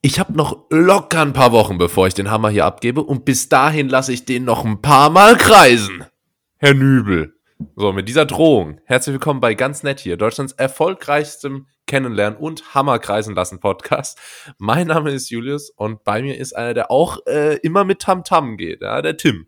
Ich habe noch locker ein paar Wochen, bevor ich den Hammer hier abgebe. Und bis dahin lasse ich den noch ein paar Mal kreisen. Herr Nübel. So, mit dieser Drohung. Herzlich willkommen bei Ganz Nett hier, Deutschlands erfolgreichstem Kennenlernen und Hammer kreisen lassen Podcast. Mein Name ist Julius und bei mir ist einer, der auch äh, immer mit Tamtam -Tam geht, ja, der Tim.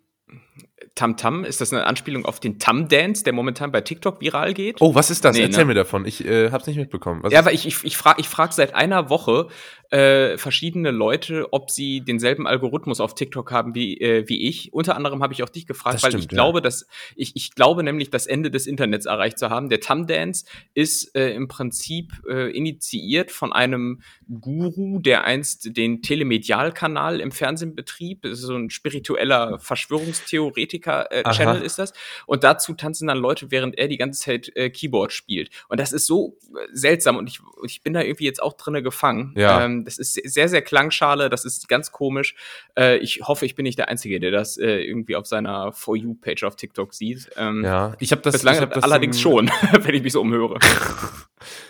Tamtam, ist das eine Anspielung auf den Tam-Dance, der momentan bei TikTok viral geht? Oh, was ist das? Nee, Erzähl ne? mir davon. Ich äh, hab's nicht mitbekommen. Was ja, aber ich, ich, ich frage ich frag seit einer Woche, äh, verschiedene Leute, ob sie denselben Algorithmus auf TikTok haben wie, äh, wie ich. Unter anderem habe ich auch dich gefragt, das weil stimmt, ich ja. glaube, dass ich, ich glaube nämlich, das Ende des Internets erreicht zu haben. Der Tam Dance ist äh, im Prinzip äh, initiiert von einem Guru, der einst den Telemedialkanal im Fernsehen betrieb. Das ist so ein spiritueller Verschwörungstheoretiker-Channel äh, ist das. Und dazu tanzen dann Leute, während er die ganze Zeit äh, Keyboard spielt. Und das ist so äh, seltsam und ich, ich bin da irgendwie jetzt auch drinne gefangen. Ja. Ähm, das ist sehr, sehr Klangschale, das ist ganz komisch. Äh, ich hoffe, ich bin nicht der Einzige, der das äh, irgendwie auf seiner For You-Page auf TikTok sieht. Ähm, ja, ich habe das, bislang ich hab das allerdings schon, wenn ich mich so umhöre.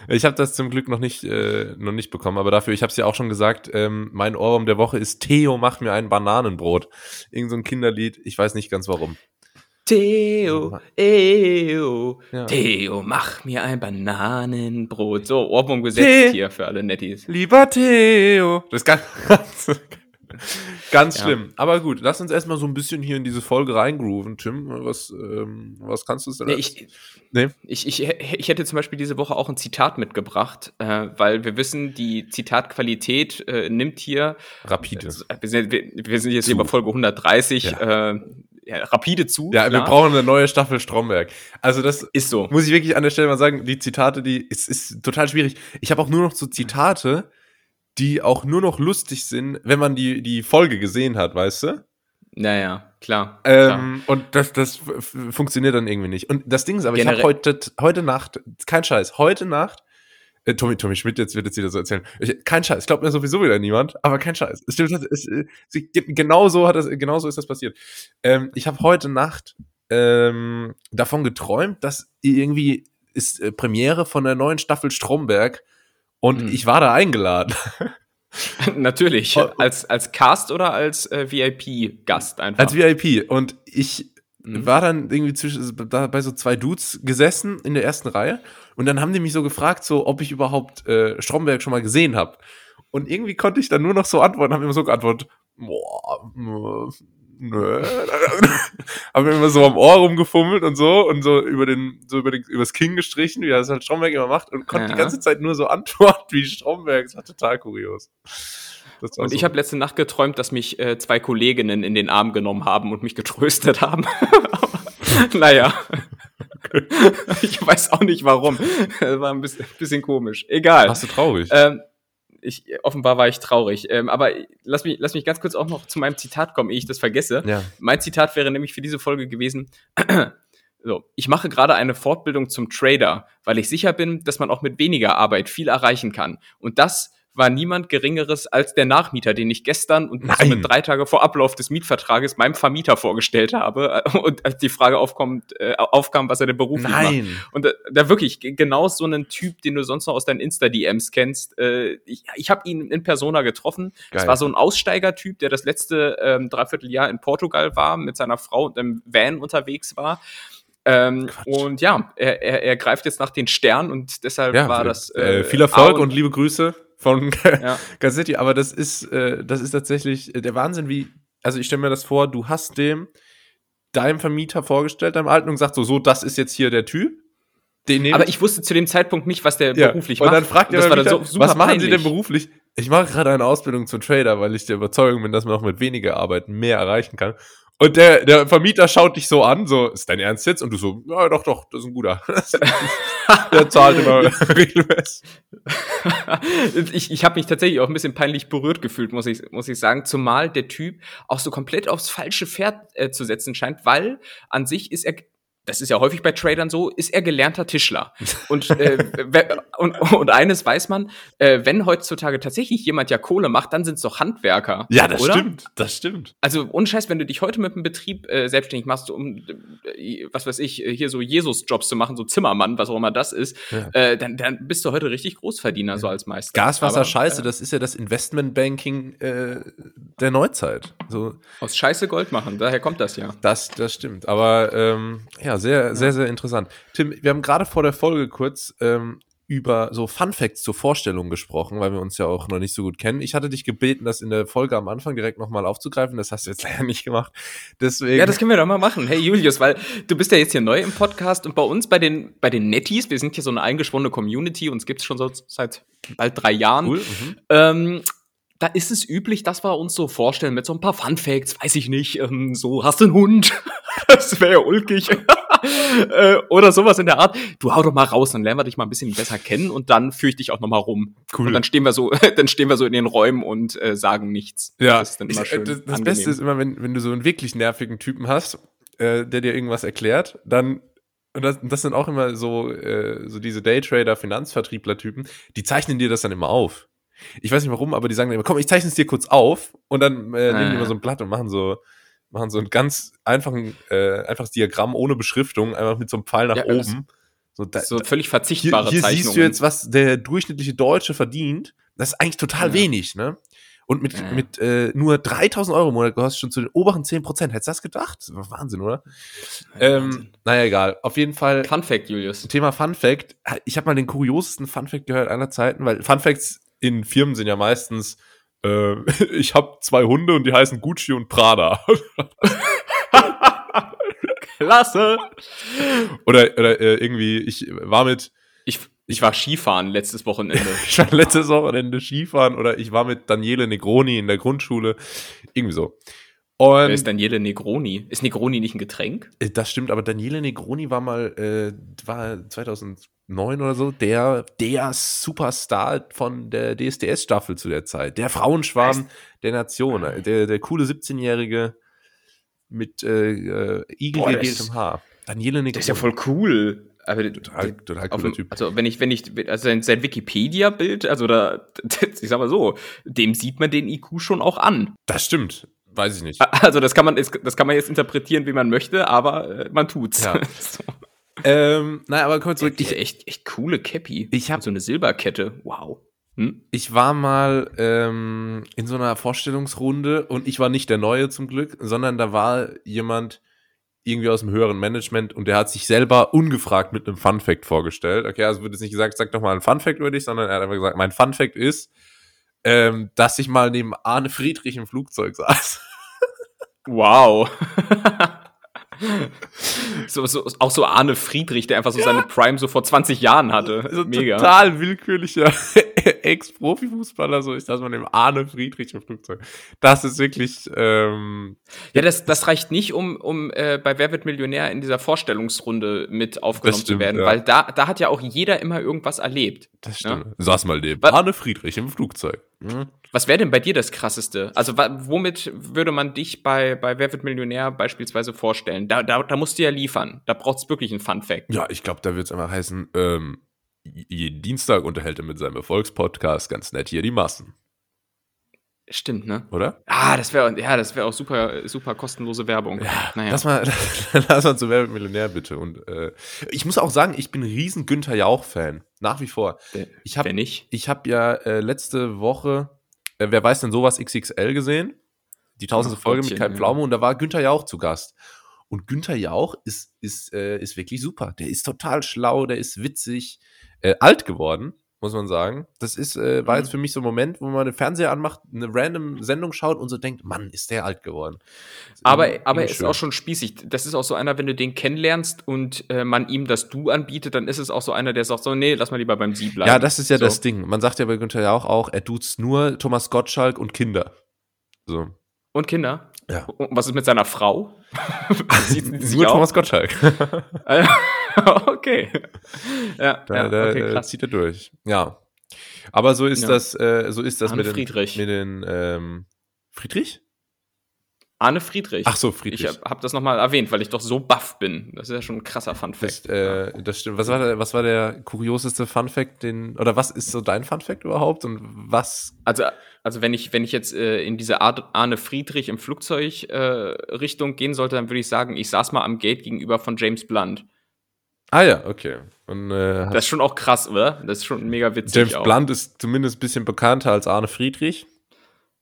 ich habe das zum Glück noch nicht, äh, noch nicht bekommen, aber dafür, ich habe es ja auch schon gesagt, ähm, mein Ohrwurm der Woche ist Theo, mach mir ein Bananenbrot. Irgend so ein Kinderlied, ich weiß nicht ganz warum. Theo, Theo, ja. Theo, mach mir ein Bananenbrot. So, Ohrwurm gesetzt The hier für alle Netties. Lieber Theo. Das ist ganz, ganz schlimm. Ja. Aber gut, lass uns erstmal so ein bisschen hier in diese Folge reingrooven. Tim, was, ähm, was kannst du denn? Nee, ich, nee? Ich, ich, ich hätte zum Beispiel diese Woche auch ein Zitat mitgebracht, äh, weil wir wissen, die Zitatqualität äh, nimmt hier. Rapide. Äh, wir, sind, wir, wir sind jetzt Zu. hier bei Folge 130. Ja. Äh, ja, rapide zu. Ja, klar. wir brauchen eine neue Staffel Stromberg. Also das ist so. Muss ich wirklich an der Stelle mal sagen, die Zitate, die ist, ist total schwierig. Ich habe auch nur noch so Zitate, die auch nur noch lustig sind, wenn man die, die Folge gesehen hat, weißt du? Naja, klar. Ähm, klar. Und das, das funktioniert dann irgendwie nicht. Und das Ding ist aber, Generell ich habe heute, heute Nacht, kein Scheiß, heute Nacht äh, Tommy, Tommy Schmidt jetzt wird jetzt wieder so erzählen. Ich, kein Scheiß, glaubt mir sowieso wieder niemand, aber kein Scheiß. Es stimmt, es, es, genau so hat das, genau so ist das passiert. Ähm, ich habe heute Nacht ähm, davon geträumt, dass irgendwie ist äh, Premiere von der neuen Staffel Stromberg und hm. ich war da eingeladen. Natürlich. Als, als Cast oder als äh, VIP-Gast einfach? Als VIP. Und ich mhm. war dann irgendwie zwischen, da bei so zwei Dudes gesessen in der ersten Reihe und dann haben die mich so gefragt, so, ob ich überhaupt äh, Stromberg schon mal gesehen habe. Und irgendwie konnte ich dann nur noch so antworten, habe immer so geantwortet, boah. habe immer so am Ohr rumgefummelt und so und so über den, so über den, übers Kinn gestrichen, wie das halt Stromberg immer macht und konnte ja. die ganze Zeit nur so antworten wie Stromberg. Das war total kurios. Und so. ich habe letzte Nacht geträumt, dass mich äh, zwei Kolleginnen in den Arm genommen haben und mich getröstet haben. naja. ich weiß auch nicht warum. Das war ein bisschen, bisschen komisch. Egal. Warst du traurig? Ähm, ich, offenbar war ich traurig. Ähm, aber lass mich, lass mich ganz kurz auch noch zu meinem Zitat kommen, ehe ich das vergesse. Ja. Mein Zitat wäre nämlich für diese Folge gewesen. so, ich mache gerade eine Fortbildung zum Trader, weil ich sicher bin, dass man auch mit weniger Arbeit viel erreichen kann. Und das war niemand Geringeres als der Nachmieter, den ich gestern und somit drei Tage vor Ablauf des Mietvertrages meinem Vermieter vorgestellt habe und als die Frage aufkommt, äh, aufkam, was er denn beruflich Nein. macht. Und da, da wirklich genau so einen Typ, den du sonst noch aus deinen Insta-DMs kennst. Äh, ich ich habe ihn in Persona getroffen. Es war so ein Aussteigertyp, der das letzte ähm, Dreivierteljahr in Portugal war, mit seiner Frau und einem Van unterwegs war. Ähm, und ja, er, er, er greift jetzt nach den Sternen und deshalb ja, war das. Äh, viel Erfolg und, und liebe Grüße von ja. Gazzetti, aber das ist, äh, das ist tatsächlich äh, der Wahnsinn, wie, also ich stelle mir das vor, du hast dem deinem Vermieter vorgestellt, deinem Alten, und gesagt so, so, das ist jetzt hier der Typ. aber ich wusste zu dem Zeitpunkt nicht, was der ja. beruflich macht. Und dann fragt er, so, was machen peinlich. Sie denn beruflich? Ich mache gerade eine Ausbildung zum Trader, weil ich der Überzeugung bin, dass man auch mit weniger Arbeit mehr erreichen kann. Und der, der Vermieter schaut dich so an, so, ist dein Ernst jetzt? Und du so, ja, doch, doch, das ist ein guter. der zahlt immer regelmäßig. ich ich habe mich tatsächlich auch ein bisschen peinlich berührt gefühlt, muss ich, muss ich sagen. Zumal der Typ auch so komplett aufs falsche Pferd äh, zu setzen scheint, weil an sich ist er das ist ja häufig bei Tradern so, ist er gelernter Tischler. Und, äh, und, und eines weiß man, äh, wenn heutzutage tatsächlich jemand ja Kohle macht, dann sind es doch Handwerker. Ja, das oder? stimmt, das stimmt. Also unscheiß, wenn du dich heute mit einem Betrieb äh, selbstständig machst, um, äh, was weiß ich, hier so Jesus-Jobs zu machen, so Zimmermann, was auch immer das ist, Ja. äh, dann, dann bist du heute richtig Großverdiener, so als Meister. Gaswasser, Aber, Scheiße, äh, das ist ja das Investmentbanking äh, der Neuzeit. So, Aus Scheiße Gold machen, daher kommt das ja. das, das stimmt. Aber ähm, ja, sehr, sehr, sehr interessant. Tim, wir haben gerade vor der Folge kurz ähm, über so Fun Facts zur Vorstellung gesprochen, weil wir uns ja auch noch nicht so gut kennen. Ich hatte dich gebeten, das in der Folge am Anfang direkt nochmal aufzugreifen. Das hast du jetzt leider nicht gemacht. Deswegen. Ja, das können wir doch mal machen. Hey Julius, weil du bist ja jetzt hier neu im Podcast und bei uns bei den, bei den Netties, wir sind hier so eine eingeschworene Community, uns gibt's schon so seit bald drei Jahren. cool. Mhm. Ähm, da ist es üblich, dass wir uns so vorstellen mit so ein paar Fun Facts, weiß ich nicht, ähm, so hast du einen Hund, das wäre ja ulkig. äh, oder sowas in der Art. Du hau doch mal raus, dann lernen wir dich mal ein bisschen besser kennen und dann führe ich dich auch noch mal rum. Cool. Und dann stehen wir so, dann stehen wir so in den Räumen und äh, sagen nichts. Ja, das ist dann immer ich, schön. äh, das, das. Beste ist immer, wenn, wenn du so einen wirklich nervigen Typen hast, äh, der dir irgendwas erklärt, dann und das, das sind auch immer so, äh, so diese Daytrader, Finanzvertriebler-Typen, die zeichnen dir das dann immer auf. Ich weiß nicht warum, aber die sagen dann immer, komm, ich zeichne es dir kurz auf und dann äh, nehmen die Ah. immer so ein Blatt und machen so, machen so ein ganz einfachen, äh, einfaches Diagramm ohne Beschriftung, einfach mit so einem Pfeil nach Ja, oben. So, da, so völlig hier, verzichtbare hier Zeichnungen. siehst du jetzt, was der durchschnittliche Deutsche verdient. Das ist eigentlich total Ja. wenig, ne? Und mit, Ja. mit äh, nur 3000 Euro im Monat gehörst du schon zu den oberen 10 Prozent. Hättest du das gedacht? Das Wahnsinn, oder? Ähm, Wahnsinn. naja, egal. Auf jeden Fall, Fun Fact, Julius. Thema Fun Fact. Ich habe mal den kuriosesten Fun Fact gehört aller Zeiten, weil Fun Facts in Firmen sind ja meistens, äh, ich habe zwei Hunde und die heißen Gucci und Prada. Klasse! oder oder äh, irgendwie, ich war mit, Ich, ich war Skifahren letztes Wochenende. ich war letztes Wochenende Skifahren oder ich war mit Daniele Negroni in der Grundschule. Irgendwie so. Wer Und ist Daniele Negroni? Ist Negroni nicht ein Getränk? äh, das stimmt, aber Daniele Negroni war mal, äh, war 2009 oder so, der, der Superstar von der DSDS-Staffel zu der Zeit. Der Frauenschwarm der Nation. äh, Der, der coole 17-Jährige mit äh, äh, igelgegeltem das- Haar. Daniele Negroni. Der ist ja voll cool. Aber Total, total auf cooler dem, Typ. Also wenn ich, wenn ich, also sein, sein Wikipedia-Bild, also da, ich sag mal so, dem sieht man den IQ schon auch an. Das stimmt. Weiß ich nicht. Also das kann man, das kann man jetzt interpretieren, wie man möchte, aber äh, man tut's. Ja. so. Ähm, nein, aber kurz zurück. Ich, Ich, echt, echt coole Cappy. Ich hab- Und so eine Silberkette. Wow. Hm? ich war mal ähm, in so einer Vorstellungsrunde und ich war nicht der Neue zum Glück, sondern da war jemand irgendwie aus dem höheren Management und der hat sich selber ungefragt mit einem Fun Fact vorgestellt. Okay, also wird jetzt nicht gesagt, sag doch mal einen Fun Fact über dich, sondern er hat einfach gesagt, mein Fun Fact ist, ähm, dass ich mal neben Arne Friedrich im Flugzeug saß. Wow. so, so, auch so Arne Friedrich, der einfach so seine Prime so vor 20 Jahren hatte. Also Mega. total willkürlicher Ex-Profifußballer, so ich saß mal neben Arne Friedrich im Flugzeug. Das ist wirklich, ähm, Ja, das, das reicht nicht, um, um äh, bei Wer wird Millionär in dieser Vorstellungsrunde mit aufgenommen Das stimmt, zu werden, ja. weil da, da hat ja auch jeder immer irgendwas erlebt. das Ja. stimmt. Saß mal neben Was- Arne Friedrich im Flugzeug. Mhm. Was wäre denn bei dir das Krasseste? Also womit würde man dich bei, bei Wer wird Millionär beispielsweise vorstellen? Da, da, da musst du ja liefern. Da braucht es wirklich einen Fun-Fact. Ja, ich glaube, da wird es einfach heißen, ähm, jeden Dienstag unterhält er mit seinem Erfolgspodcast ganz nett hier die Massen, Stimmt, ne? oder? Ah, das wäre ja, das wäre auch super, super kostenlose Werbung. naja. Lass mal, lass mal zu Wer wird Millionär bitte. Und äh, ich muss auch sagen, ich bin ein riesen Günther Jauch-Fan. Nach wie vor. Ich habe Wer nicht? ich hab ja äh, letzte Woche, äh, wer weiß denn sowas XXL gesehen? Die tausendste Folge mit Kai ja. Pflaume und da war Günther Jauch zu Gast. Und Günther Jauch ist, ist, äh, ist wirklich super. Der ist total schlau, der ist witzig, äh, alt geworden, muss man sagen. Das ist, äh, war Mhm. jetzt für mich so ein Moment, wo man den Fernseher anmacht, eine random Sendung schaut und so denkt, Mann, ist der alt geworden. Ist Aber, irgendwie- aber er irgendwie ist auch schon spießig. Das ist auch so einer, wenn du den kennenlernst und äh, man ihm das Du anbietet, dann ist es auch so einer, der sagt so, nee, lass mal lieber beim Sie bleiben. Ja, das ist ja so. das Ding. Man sagt ja bei Günther Jauch auch, er duzt nur Thomas Gottschalk und Kinder. So. Und Kinder? Ja. Und was ist mit seiner Frau? Sieht nur auch? Thomas Gottschalk. okay. Ja, Da, ja da okay, krass. zieht er durch. Ja. Aber so ist Ja. das, äh, so ist das Arne mit den, Friedrich. mit den ähm, Friedrich? Arne Friedrich. Ach so, Friedrich. Ich habe hab das nochmal erwähnt, weil ich doch so baff bin. Das ist ja schon ein krasser Fun-Fact. Das, äh, das stimmt. Was war, der, was war der kurioseste Fun-Fact, den, oder was ist so dein Fun-Fact überhaupt und was? Also, also wenn ich, wenn ich jetzt äh, in diese Art Arne Friedrich im Flugzeug äh, Richtung gehen sollte, dann würde ich sagen, ich saß mal am Gate gegenüber von James Blunt. Ah ja, okay. Und, äh, das ist schon auch krass, oder? Das ist schon mega witzig. James auch. Blunt ist zumindest ein bisschen bekannter als Arne Friedrich.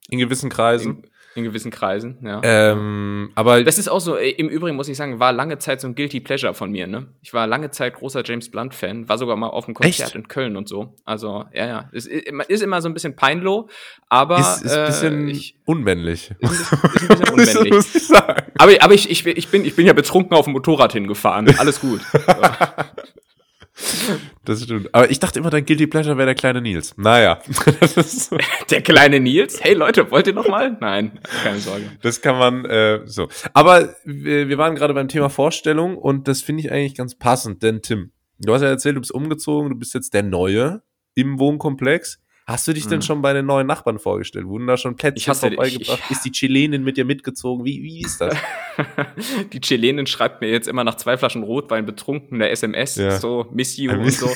In gewissen Kreisen. In, in gewissen Kreisen, ja. Ähm, aber das ist auch so, äh, im Übrigen muss ich sagen, war lange Zeit so ein Guilty Pleasure von mir, ne? Ich war lange Zeit großer James Blunt-Fan, war sogar mal auf einem Konzert Echt? in Köln und so. Also, ja, ja. Es ist immer so ein bisschen peinloh, aber. ist, ist ein bisschen äh, ich, unmännlich. ist, ist ein bisschen unmännlich. muss ich sagen. aber aber ich, ich, ich, bin, ich bin ja betrunken auf dem Motorrad hingefahren. Alles gut. Das stimmt. Aber ich dachte immer, dein Guilty Pleasure wäre der kleine Nils. Naja. Der kleine Nils? Hey Leute, wollt ihr noch mal? Nein, keine Sorge. das kann man äh, so. Aber wir, wir waren gerade beim Thema Vorstellung und das finde ich eigentlich ganz passend, denn Tim, du hast ja erzählt, du bist umgezogen, du bist jetzt der Neue im Wohnkomplex. Hast du dich denn Mhm. schon bei den neuen Nachbarn vorgestellt? Wurden da schon Ich Plätzchen vorbeigebracht? ich- ist die Chilenin mit dir mitgezogen? Wie, wie ist das? Die Chilenin schreibt mir jetzt immer nach zwei Flaschen Rotwein betrunken eine SMS, Ja. so Miss you und so.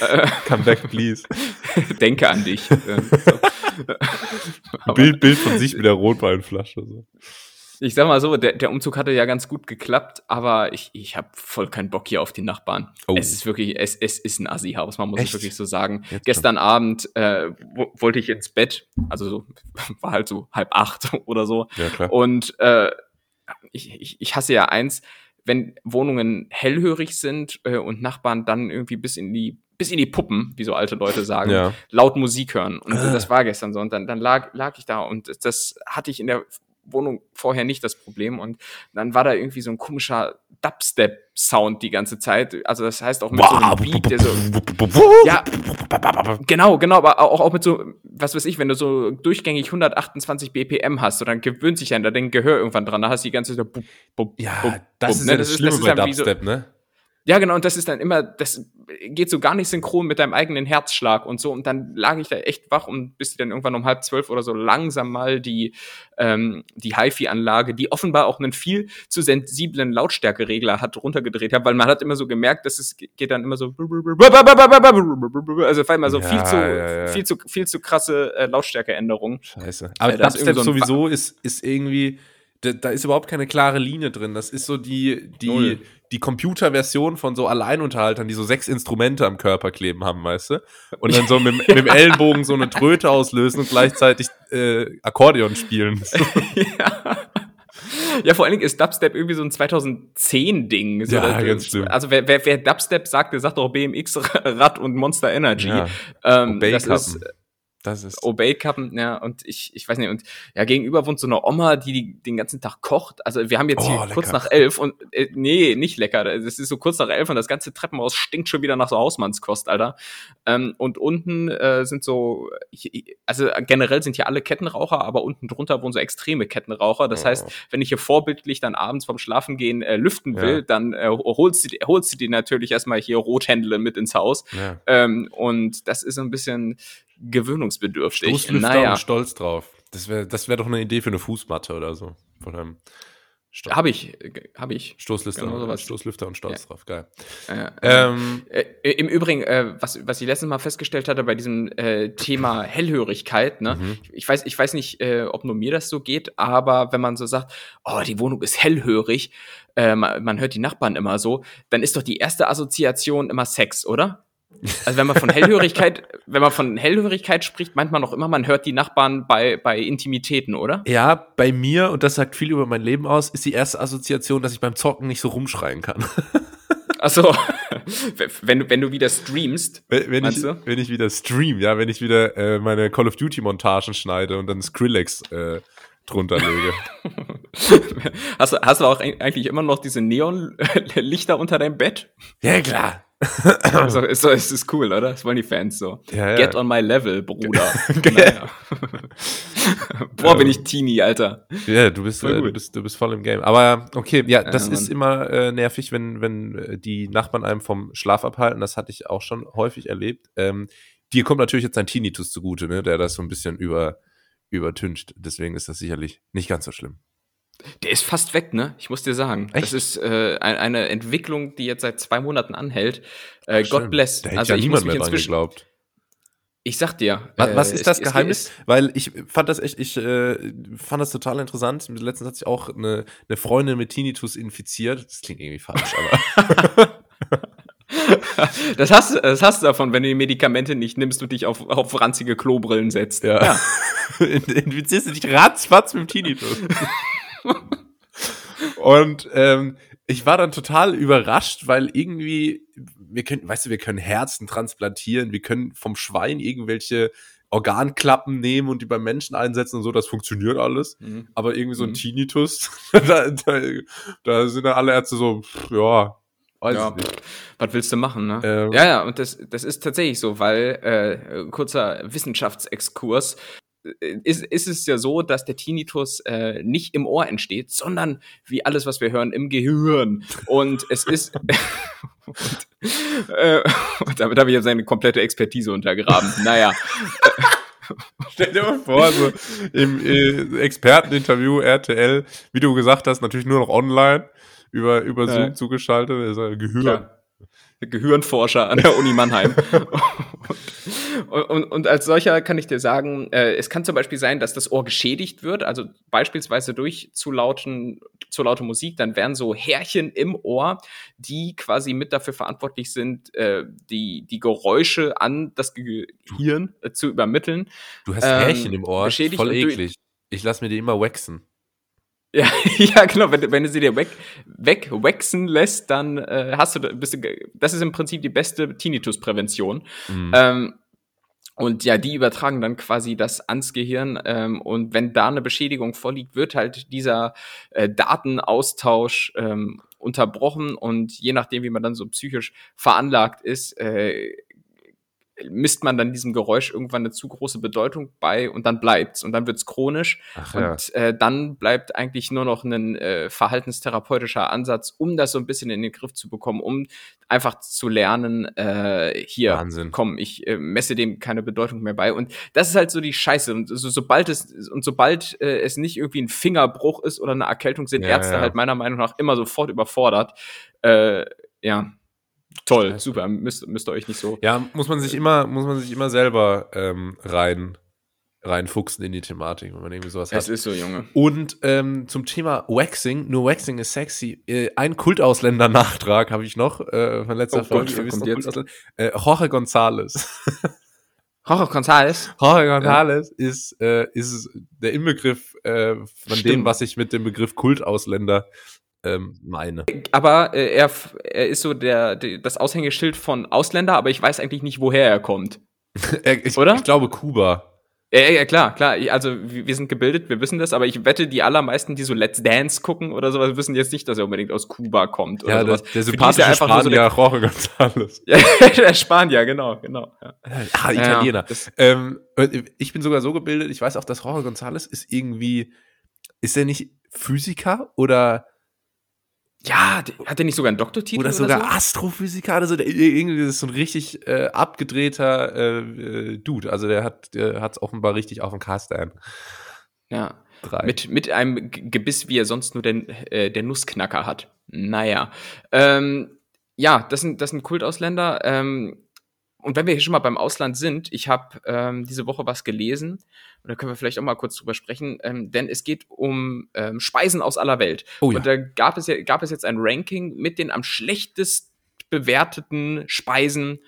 Come back, please. Denke an dich. Ähm, Bild, Bild von sich mit der Rotweinflasche. So. Ich sag mal so, der, der Umzug hatte ja ganz gut geklappt, aber ich, ich habe voll keinen Bock hier auf die Nachbarn. Oh. Es ist wirklich, es, es ist ein Assi-Haus, man muss es Echt? wirklich so sagen. Jetzt Gestern Abend äh, wo, wollte ich ins Bett, also so, war halt so halb acht oder so. Ja, klar. Und äh, ich, ich, ich hasse ja eins, wenn Wohnungen hellhörig sind äh, und Nachbarn dann irgendwie bis in die bis in die Puppen, wie so alte Leute sagen, Ja. laut Musik hören. Und Ah. das war gestern so. Und dann, dann lag, lag ich da und das hatte ich in der Wohnung vorher nicht das Problem. Und dann war da irgendwie so ein komischer Dubstep-Sound die ganze Zeit. Also das heißt auch mit so einem Beat, der so. Ja, Genau, genau, aber auch, auch mit so, was weiß ich, wenn du so durchgängig 128 BPM hast, so, dann gewöhnt sich da dein Gehör irgendwann dran. Da hast du die ganze Zeit so bub, Ja, das ist ne? ja das, Schlimme bei so, Dubstep, ne? Ja, genau, und das ist dann immer, das geht so gar nicht synchron mit deinem eigenen Herzschlag und so. Und dann lag ich da echt wach und bis dann irgendwann um halb zwölf oder so langsam mal die, ähm, die HiFi-Anlage, die offenbar auch einen viel zu sensiblen Lautstärkeregler hat, runtergedreht hat, weil man hat immer so gemerkt, dass es geht dann immer so, also auf einmal so Ja, viel zu, ja, ja. viel zu, viel zu krasse äh, Lautstärkeänderungen. Scheiße. Aber Äh, das ist Dubstep so sowieso ist, ist irgendwie, da, da ist überhaupt keine klare Linie drin. Das ist so die, die, Null. Die Computerversion von so Alleinunterhaltern, die so sechs Instrumente am Körper kleben haben, weißt du? Und dann so mit, mit dem Ellenbogen so eine Tröte auslösen und gleichzeitig äh, Akkordeon spielen. ja. Ja, vor allen Dingen ist Dubstep irgendwie so ein 2010-Ding. So, Ja, das- ganz schlimm. Also wer, wer, wer Dubstep sagt, der sagt auch BMX, Rad und Monster Energy. Ja. ähm, das Obey-Kappen. ist Das ist. Obey-Kappen, ja, und ich, ich weiß nicht, und ja, gegenüber wohnt so eine Oma, die, die den ganzen Tag kocht. Also wir haben jetzt Oh, hier lecker. kurz nach elf und äh, nee, nicht lecker. Es ist so kurz nach elf und das ganze Treppenhaus stinkt schon wieder nach so Hausmannskost, Alter. Ähm, und unten äh, sind so, also generell sind hier alle Kettenraucher, aber unten drunter wohnen so extreme Kettenraucher. Das Oh. heißt, wenn ich hier vorbildlich dann abends vom Schlafengehen äh, lüften will, Ja. dann äh, holst, du, holst du dir natürlich erstmal hier Rothändle mit ins Haus. Ja. Ähm, und das ist so ein bisschen gewöhnungsbedürftig. Stoßlüfter Naja, und stolz drauf. Das wäre das wär doch eine Idee für eine Fußmatte oder so. Von einem habe ich, habe ich. Stoßlüfter, genau. Stoßlüfter und stolz drauf. Geil. Äh, Ähm, äh, Im Übrigen, äh, was, was ich letztes Mal festgestellt hatte bei diesem äh, Thema Hellhörigkeit, ne? Mhm. ich, weiß, ich weiß nicht, äh, ob nur mir das so geht, aber wenn man so sagt, oh, die Wohnung ist hellhörig, äh, man, man hört die Nachbarn immer so, dann ist doch die erste Assoziation immer Sex, oder? Also wenn man von Hellhörigkeit, wenn man von Hellhörigkeit spricht, meint man auch immer, man hört die Nachbarn bei, bei Intimitäten, oder? Ja, bei mir, und das sagt viel über mein Leben aus, ist die erste Assoziation, dass ich beim Zocken nicht so rumschreien kann. Achso, wenn, du- wenn du wieder streamst, Wenn, wenn, ich, du? wenn ich wieder stream, ja, wenn ich wieder äh, meine Call of Duty Montagen schneide und dann Skrillex äh, drunter lege. hast, du- hast du auch eig- eigentlich immer noch diese Neonlichter unter deinem Bett? ja, klar. Also, ist, ist, ist cool, oder? Das wollen die Fans so. Ja, ja. Get on my level, Bruder. naja. Boah, bin ich Teenie, Alter. Ja, du bist, Voll äh, du bist, du bist voll im Game. Aber okay, ja, das Ja, ist immer äh, nervig, wenn, wenn äh, die Nachbarn einem vom Schlaf abhalten. Das hatte ich auch schon häufig erlebt. Ähm, dir kommt natürlich jetzt ein Tinnitus zugute, ne, der das so ein bisschen über, übertüncht. Deswegen ist das sicherlich nicht ganz so schlimm. Der ist fast weg, ne? Ich muss dir sagen. Echt? Das ist äh, ein, eine Entwicklung, die jetzt seit zwei Monaten anhält. Äh, stimmt. bless. Da hätte also ja ich niemand mehr dran geglaubt. Ich sag dir. Was, äh, was ist es- das es- Geheimnis? es- Weil ich fand das echt, ich äh, fand das total interessant. Letztens hat sich auch eine, eine Freundin mit Tinnitus infiziert. Das klingt irgendwie falsch, aber Das hast, du- das hast du davon, wenn du die Medikamente nicht nimmst und dich auf, auf ranzige Klobrillen setzt. ja. Infizierst du dich ratzfatz mit dem Tinnitus. Und ähm, ich war dann total überrascht, weil irgendwie, wir können, weißt du, wir können Herzen transplantieren, wir können vom Schwein irgendwelche Organklappen nehmen und die beim Menschen einsetzen und so, das funktioniert alles. Mhm. Aber irgendwie so ein Mhm. Tinnitus, da, da, da sind dann alle Ärzte so, pff, ja, weiß Ja, was willst du machen, ne? Ähm. ja, ja, und das, das ist tatsächlich so, weil, äh, kurzer Wissenschaftsexkurs, ist, ist es ja so, dass der Tinnitus äh, nicht im Ohr entsteht, sondern wie alles, was wir hören, im Gehirn. Und es ist. und, äh, und damit habe ich jetzt seine komplette Expertise untergraben. Naja. Stell dir mal vor, so im äh, Experteninterview RTL, wie du gesagt hast, natürlich nur noch online, über, über Zoom Ja. zugeschaltet, ist ein Gehirn. Klar. Gehirnforscher an der Uni Mannheim. und, und, und als solcher kann ich dir sagen, äh, es kann zum Beispiel sein, dass das Ohr geschädigt wird, also beispielsweise durch zu, lauten, zu laute Musik, dann werden so Härchen im Ohr, die quasi mit dafür verantwortlich sind, äh, die, die Geräusche an das Gehirn äh, zu übermitteln. Du hast Ähm, Härchen im Ohr, voll und eklig. Ich lass mir die immer waxen. Ja, ja, genau. Wenn, du- wenn du sie dir weg, wegwachsen lässt, dann äh, hast du, bist du, das ist im Prinzip die beste Tinnitus-Prävention. Mhm. Ähm, und ja, die übertragen dann quasi das ans Gehirn. Ähm, und wenn da eine Beschädigung vorliegt, wird halt dieser äh, Datenaustausch ähm, unterbrochen. Und je nachdem, wie man dann so psychisch veranlagt ist, äh, misst man dann diesem Geräusch irgendwann eine zu große Bedeutung bei und dann bleibt's und dann wird's chronisch Ach ja. und äh, dann bleibt eigentlich nur noch ein äh, verhaltenstherapeutischer Ansatz, um das so ein bisschen in den Griff zu bekommen, um einfach zu lernen, äh, hier, Wahnsinn. komm, ich äh, messe dem keine Bedeutung mehr bei. Und das ist halt so die Scheiße. Und so, sobald es, und sobald äh, es nicht irgendwie ein Fingerbruch ist oder eine Erkältung, sind Ja, Ärzte ja. halt meiner Meinung nach immer sofort überfordert. Äh, ja. Toll, super, müsst, müsst ihr euch nicht so. Ja, muss man sich immer, muss man sich immer selber ähm, rein, reinfuchsen in die Thematik, wenn man irgendwie sowas Es hat. ist so, Junge. Und ähm, zum Thema Waxing, nur Waxing ist sexy. Äh, ein Kultausländer-Nachtrag habe ich noch äh, von letzter Oh Folge. Gott, kommt jetzt? Äh, Jorge González. Jorge González. Jorge González ist, äh, ist der Inbegriff äh, von dem, Stimmt. was ich mit dem Begriff Kultausländer ähm, meine. Aber äh, er, er ist so der, der, das Aushängeschild von Ausländer, aber ich weiß eigentlich nicht, woher er kommt. Äh, ich, Oder? Ich glaube Kuba. Ja, ja, klar, klar. Also wir sind gebildet, wir wissen das, aber ich wette, die allermeisten, die so Let's Dance gucken oder sowas, wissen jetzt nicht, dass er unbedingt aus Kuba kommt. Ja, oder der, sowas. der ist sympathische er einfach nur so Spanier Jorge González. Der, der Spanier, genau, genau. Ja. Ah, Italiener. Ja, ähm, ich bin sogar so gebildet, ich weiß auch, dass Jorge González ist irgendwie, ist er nicht Physiker oder, Ja, hat er nicht sogar einen Doktortitel oder sogar so? Astrophysiker? Also der, irgendwie ist so ein richtig äh, abgedrehter äh, äh, Dude. Also der hat der hat's offenbar richtig auf dem Cast-An. Ja. Drei. Mit, mit einem Gebiss, wie er sonst nur den, äh, der Nussknacker hat. Naja. Ähm, ja, das sind, das sind Kultausländer. Ähm, und wenn wir hier schon mal beim Ausland sind, ich habe ähm, diese Woche was gelesen, und da können wir vielleicht auch mal kurz drüber sprechen, ähm, denn es geht um ähm, Speisen aus aller Welt. Oh ja. Und da gab es, ja, gab es jetzt ein Ranking mit den am schlechtest bewerteten Speisen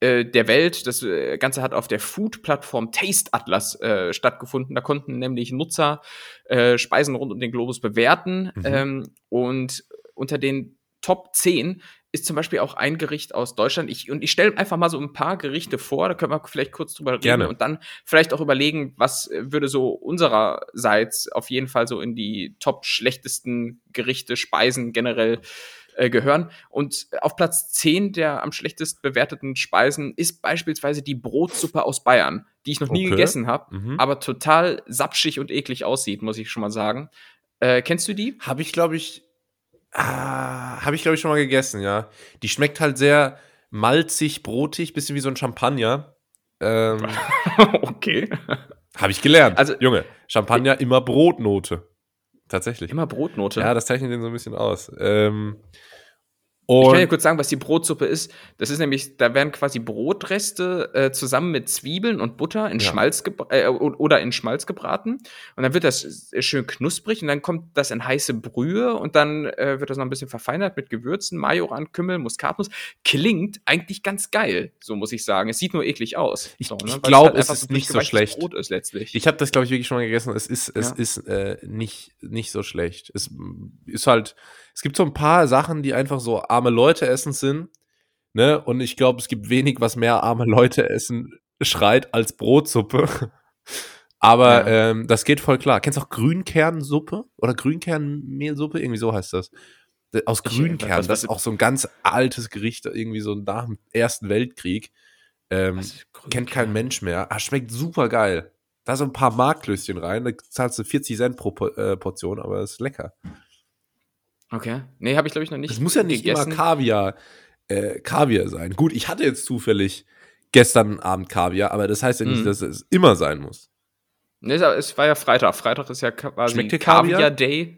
äh, der Welt. Das äh, Ganze hat auf der Food-Plattform Taste Atlas äh, stattgefunden. Da konnten nämlich Nutzer äh, Speisen rund um den Globus bewerten. Mhm. Ähm, und unter den Top 10 ist zum Beispiel auch ein Gericht aus Deutschland. Ich, und ich stelle einfach mal so ein paar Gerichte vor, da können wir vielleicht kurz drüber reden Gerne. und dann vielleicht auch überlegen, was äh, würde so unsererseits auf jeden Fall so in die top schlechtesten Gerichte, Speisen generell äh, gehören. Und auf Platz 10 der am schlechtest bewerteten Speisen ist beispielsweise die Brotsuppe aus Bayern, die ich noch nie Okay. gegessen habe, Mhm. aber total sapschig und eklig aussieht, muss ich schon mal sagen. Äh, kennst du die? Habe ich, glaube ich, ah, habe ich, glaube ich, schon mal gegessen, ja. Die schmeckt halt sehr malzig, brotig, bisschen wie so ein Champagner. Ähm, okay. habe ich gelernt. Also- Junge, Champagner immer Brotnote. tatsächlich. Immer Brotnote. Ja, das zeichnet den so ein bisschen aus. Ähm, ich kann und dir kurz sagen, was die Brotsuppe ist. Das ist nämlich, da werden quasi Brotreste äh, zusammen mit Zwiebeln und Butter in Ja. Schmalz äh, oder in Schmalz gebraten. Und dann wird das schön knusprig und dann kommt das in heiße Brühe und dann äh, wird das noch ein bisschen verfeinert mit Gewürzen, Majoran, Kümmel, Muskatnuss. Klingt eigentlich ganz geil, so muss ich sagen. Es sieht nur eklig aus. Ich- so, ich Weil glaub, halt es ist nicht so schlecht. Brot ist letztlich. ich habe das, glaube ich, wirklich schon mal gegessen. Es ist, es Ja. ist äh, nicht, nicht so schlecht. Es ist halt, es gibt so ein paar Sachen, die einfach so arme Leute essen sind. Ne? Und ich glaube, es gibt wenig, was mehr arme Leute essen schreit als Brotsuppe. Aber ähm, das geht voll klar. Kennst du auch Grünkernsuppe oder Grünkernmehlsuppe? Irgendwie so heißt das. Aus äh, Grünkern. das ist auch so ein ganz altes Gericht, irgendwie so nach dem Ersten Weltkrieg. Ähm, kennt kein Mensch mehr. Ah, schmeckt super geil. Da so ein paar Marklöschen rein, da zahlst du 40 Cent pro Po- äh, Portion, aber ist lecker. Okay. Nee, habe ich glaube ich noch nicht. Es muss ja nicht gegessen. immer Kaviar, äh, Kaviar sein. Gut, ich hatte jetzt zufällig gestern Abend Kaviar, aber das heißt ja nicht, Mhm. dass es immer sein muss. Nee, es- war ja Freitag. Freitag ist ja quasi Schmeckt dir Kaviar? Kaviar Day.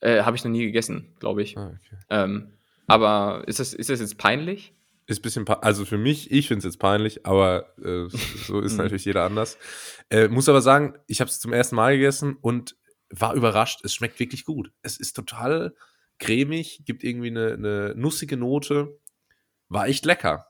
Äh, habe ich noch nie gegessen, glaube ich. Ah, okay. Ähm, aber ist das, ist das jetzt peinlich? Ist ein bisschen, also für mich, ich finde es jetzt peinlich, aber äh, so ist natürlich jeder anders. Äh, muss aber sagen, ich habe es zum ersten Mal gegessen und war überrascht. Es schmeckt wirklich gut. Es ist total cremig, gibt irgendwie eine, eine nussige Note. War echt lecker.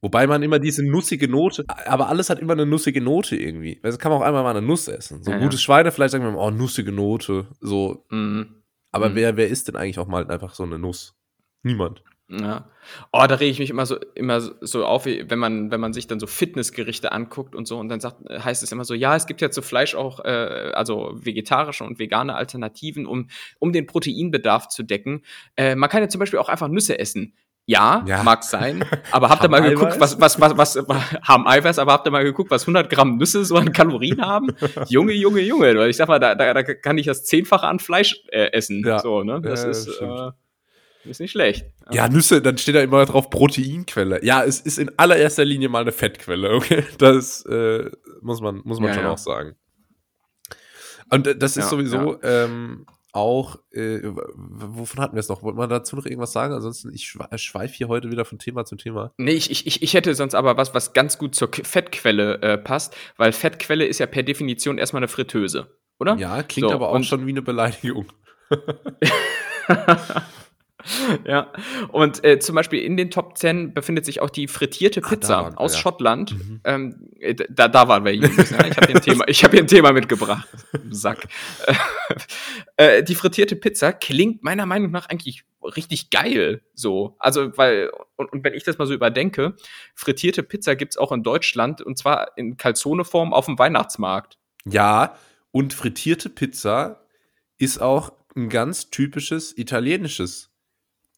Wobei man immer diese nussige Note, aber alles hat immer eine nussige Note irgendwie. Also kann man auch einmal mal eine Nuss essen. So Ja, ja. gutes Schweinefleisch sagen wir mal, oh, nussige Note. So, Mhm. aber Mhm. wer, wer isst denn eigentlich auch mal einfach so eine Nuss? Niemand. Ja. Oh, da rege ich mich immer so, immer so auf, wenn man, wenn man sich dann so Fitnessgerichte anguckt und so und dann sagt, heißt es immer so, ja, es gibt ja zu Fleisch auch, äh, also vegetarische und vegane Alternativen, um, um den Proteinbedarf zu decken. Äh, man kann ja zum Beispiel auch einfach Nüsse essen. Ja, Ja. mag sein. Aber habt ihr mal geguckt, was, was, was, was, haben Eiweiß, aber habt ihr mal geguckt, was 100 Gramm Nüsse so an Kalorien haben? Junge, Junge, Junge. Ich sag mal, da, da, da kann ich das Zehnfache an Fleisch äh, essen. Ja. So, ne? Das Ja, ist, das äh, ist nicht schlecht. Ja, Nüsse, dann steht da immer drauf Proteinquelle. Ja, es ist in allererster Linie mal eine Fettquelle, okay? Das äh, muss man, muss man Ja, schon ja. auch sagen. Und äh, das ist Ja, sowieso ähm, auch, äh, wovon hatten wir es noch? Wollte man dazu noch irgendwas sagen? Ansonsten, ich schwe- schweife hier heute wieder von Thema zu Thema. Nee, ich, ich- ich, hätte sonst aber was, was ganz gut zur Fettquelle äh, passt, weil Fettquelle ist ja per Definition erstmal eine Fritteuse, oder? Ja, klingt So, aber auch schon wie eine Beleidigung. ja. Und äh, zum Beispiel in den Top 10 befindet sich auch die frittierte Ah, Pizza wir, aus ja. Schottland. Mhm. Ähm, äh, da, da waren wir Jungs, ja. Ich habe hier, ein Thema- ich hab hier ein Thema mitgebracht. Sack. äh, die frittierte Pizza klingt meiner Meinung nach eigentlich richtig geil. So. Also, weil, und, und wenn ich das mal so überdenke, frittierte Pizza gibt's auch in Deutschland und zwar in Calzone-Form auf dem Weihnachtsmarkt. Ja, und frittierte Pizza ist auch ein ganz typisches italienisches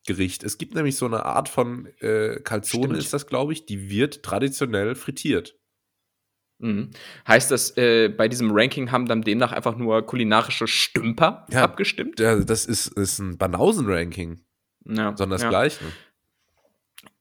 Gericht. Es gibt nämlich so eine Art von äh, Calzone, Stimmt. ist das, glaube ich, die wird traditionell frittiert. Mhm. Heißt das, äh, bei diesem Ranking haben dann demnach einfach nur kulinarische Stümper Ja. abgestimmt? Ja, Das ist, ist ein Banausen-Ranking, Ja. sondern das ja. Gleiche.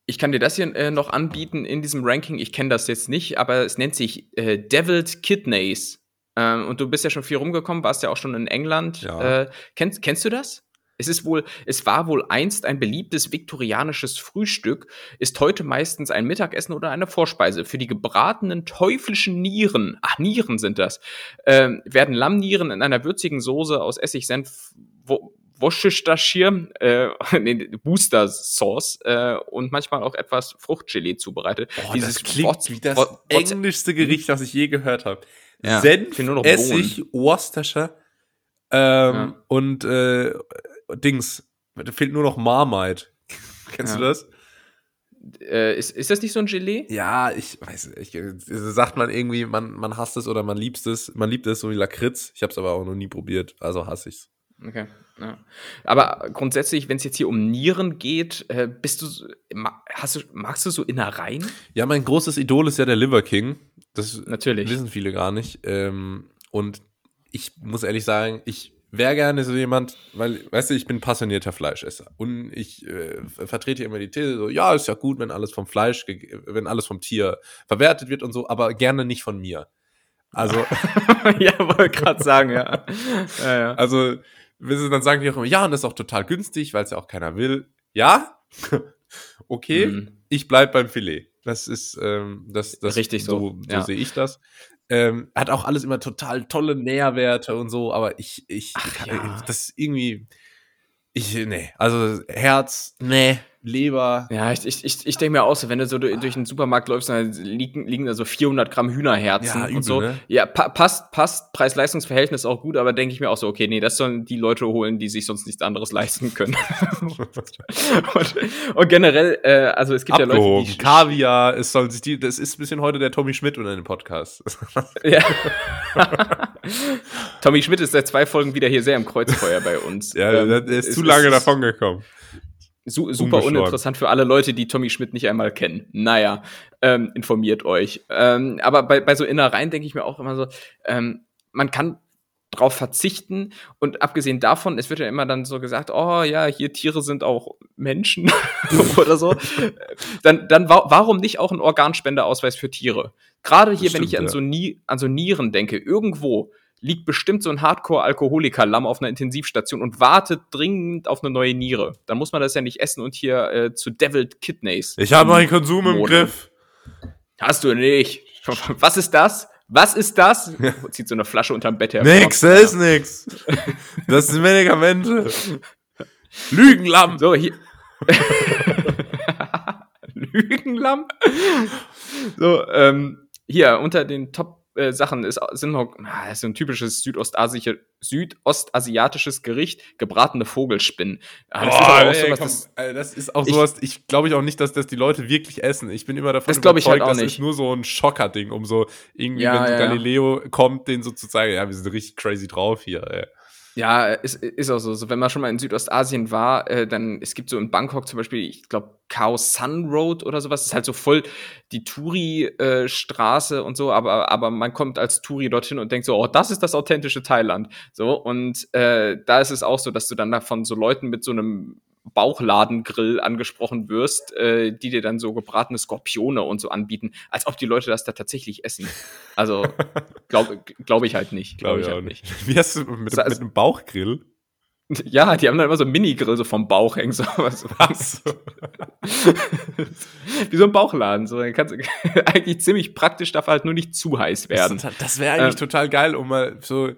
Ich kann dir das hier äh, noch anbieten in diesem Ranking. Ich kenne das jetzt nicht, aber es nennt sich äh, Deviled Kidneys. Ähm, und du bist ja schon viel rumgekommen, warst ja auch schon in England. Ja. Äh, kennst, kennst du das? Es ist wohl, es war wohl einst ein beliebtes viktorianisches Frühstück, ist heute meistens ein Mittagessen oder eine Vorspeise. Für die gebratenen teuflischen Nieren, ach Nieren sind das, ähm, werden Lammnieren in einer würzigen Soße aus Essig, Senf, Wo Worcestershire, äh, nee, Booster Sauce äh, und manchmal auch etwas Fruchtgelee zubereitet. Boah, Dieses das klingt Wort- wie das Wort- englischste Gericht, das ich je gehört habe. Ja, Senf, Essig, Worcestershire ähm, Ja. und äh, Dings. Da fehlt nur noch Marmite. Kennst Ja. du das? Äh, ist, ist das nicht so ein Gelee? Ja, ich weiß nicht. Sagt man irgendwie, man, man hasst es oder man liebt es. Man liebt es so wie Lakritz. Ich habe es aber auch noch nie probiert, also hasse ich's. Okay. Ja. Aber grundsätzlich, wenn es jetzt hier um Nieren geht, äh, bist du, hast du, magst du so Innereien? Ja, mein großes Idol ist ja der Liver King. Das Natürlich. wissen viele gar nicht. Ähm, und ich muss ehrlich sagen, ich wäre gerne so jemand, weil, weißt du, ich bin passionierter Fleischesser. Und ich äh, vertrete immer die These so, ja, ist ja gut, wenn alles vom Fleisch, wenn alles vom Tier verwertet wird und so, aber gerne nicht von mir. Also, ja, wollte gerade sagen, ja. ja, ja. also, wissen dann sagen die auch immer, ja, und das ist auch total günstig, weil es ja auch keiner will. Ja, okay, Mhm. ich bleib beim Filet. Das ist, ähm, das, das Richtig so, so, so ja. sehe ich das. Ähm, hat auch alles immer total tolle Nährwerte und so, aber ich, ich, Ach, ich ja. das ist irgendwie, ich, nee, also Herz, nee, Leber, Ja, ich, ich, ich, ich denke mir auch so, wenn du so durch durch den Supermarkt läufst, dann liegen, liegen da so 400 Gramm Hühnerherzen Ja, und übel, so. ne? Ja, pa passt, passt, Preis-Leistungs-Verhältnis auch gut, aber denke ich mir auch so, okay, nee, das sollen die Leute holen, die sich sonst nichts anderes leisten können. und, und generell, äh, also es gibt ja Leute, abgehoben, die. Kaviar, es soll sich die, das ist ein bisschen heute der Tommy Schmidt unter dem Podcast. Ja. Tommy Schmidt ist seit zwei Folgen wieder hier sehr im Kreuzfeuer bei uns. ja, Ähm, der, ist zu lange davon gekommen. Su super uninteressant für alle Leute, die Tommy Schmidt nicht einmal kennen. Naja, ähm, informiert euch. Ähm, aber bei, bei so Innereien denke ich mir auch immer so, ähm, man kann drauf verzichten und abgesehen davon, es wird ja immer dann so gesagt, oh ja, hier Tiere sind auch Menschen oder so, dann, dann wa warum nicht auch ein Organspendeausweis für Tiere? Gerade hier, Das wenn ich stimmt, an so, an so Nieren denke, irgendwo liegt bestimmt so ein Hardcore-Alkoholiker-Lamm auf einer Intensivstation und wartet dringend auf eine neue Niere. Dann muss man das ja nicht essen und hier äh, zu Deviled Kidneys. Ich habe meinen Konsum im. Griff. Hast du nicht. Was ist das? Was ist das? Zieht so eine Flasche unterm Bett hervor. Nix, das ist nix. Das sind Medikamente. Lügenlamm. So, hier. Lügenlamm? So, ähm, hier, unter den Top-Sachen ist, sind noch, ah, ist so ein typisches Südostasi südostasiatisches Gericht, gebratene Vogelspinnen. Ah, das ist aber auch ey, sowas, komm, das, ey, das ist auch Ich- sowas, ich glaube ich auch nicht, dass das die Leute wirklich essen. Ich bin immer davon Das glaub ich halt auch das nicht. ist nur so ein Schocker-Ding, um so irgendwie, Ja, wenn ja, ja. Galileo kommt, den so zu zeigen, ja, wir sind richtig crazy drauf hier, ey. Ja, ist, ist auch so. so. Wenn man schon mal in Südostasien war, äh, dann, es gibt so in Bangkok zum Beispiel, ich glaube, Khao Sun Road oder sowas. Das ist halt so voll die Touri-Straße und so, aber, aber man kommt als Touri dorthin und denkt so, oh, das ist das authentische Thailand. So, und äh, da ist es auch so, dass du dann da von so Leuten mit so einem Bauchladengrill angesprochen wirst, äh, die dir dann so gebratene Skorpione und so anbieten, als ob die Leute das da tatsächlich essen. Also glaube glaub ich halt nicht. Glaube ich halt nicht. Wie hast du mit, So, mit einem Bauchgrill? Ja, die haben dann immer so einen Mini-Grill so vom Bauch hängen, so was. Was? Wie so ein Bauchladen. So, dann kannst du eigentlich ziemlich praktisch, darf halt nur nicht zu heiß werden. Das, das wäre eigentlich Ähm, total geil, um mal so,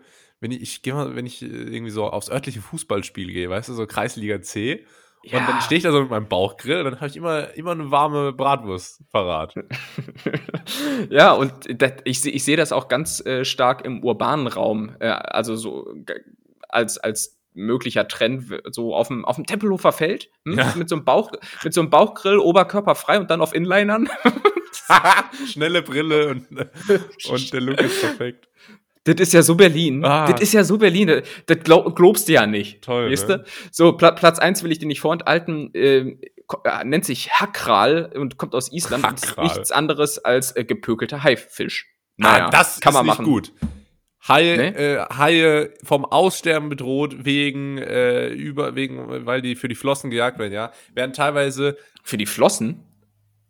wenn ich, ich gehe mal, wenn ich äh, irgendwie so aufs örtliche Fußballspiel gehe, weißt du, so Kreisliga C, und Ja. dann stehe ich da so mit meinem Bauchgrill, und dann habe ich immer, immer eine warme Bratwurst parat. ja, und das, ich, ich sehe das auch ganz äh, stark im urbanen Raum, äh, also so als, als möglicher Trend, so auf dem, auf dem Tempelhofer Feld, hm? Ja. mit, so einem Bauch, mit so einem Bauchgrill, Oberkörper frei und dann auf Inlinern. Schnelle Brille und, und der Look ist perfekt. Das ist ja so Berlin. Ah. Das ist ja so Berlin. Das, das glaub, glaubst du ja nicht. Toll, Weißt ne? du? So, Pla Platz eins will ich dir nicht vorenthalten. Ähm, äh, nennt sich Hakral und kommt aus Island. und ist Hakral. nichts anderes als äh, gepökelter Haifisch. ah, das kann ist man machen. gut. Haie, Ne? äh, Haie vom Aussterben bedroht wegen, äh, über, wegen, weil die für die Flossen gejagt werden, ja, werden teilweise, Für die Flossen?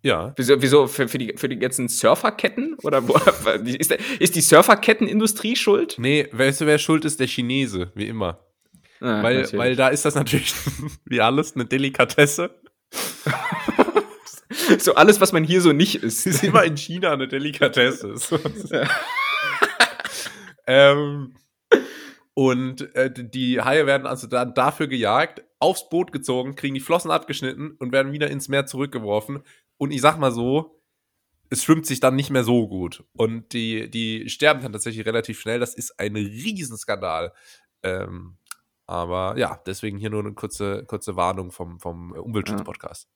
Ja, Wieso, wieso für, für, die, für die ganzen Surferketten? Oder wo, ist, der- ist die Surferkettenindustrie schuld? nee, weißt du, wer schuld ist? Der Chinese, wie immer. Ah, Weil, natürlich. weil da ist das natürlich, wie alles, eine Delikatesse. so alles, was man hier so nicht ist. ist immer in China eine Delikatesse. Ähm, und äh, die Haie werden also dann dafür gejagt, aufs Boot gezogen, kriegen die Flossen abgeschnitten und werden wieder ins Meer zurückgeworfen. Und ich sag mal so, es schwimmt sich dann nicht mehr so gut. Und die, die sterben dann tatsächlich relativ schnell. Das ist ein Riesenskandal. Ähm, aber ja, deswegen hier nur eine kurze, kurze Warnung vom, vom Umweltschutz-Podcast.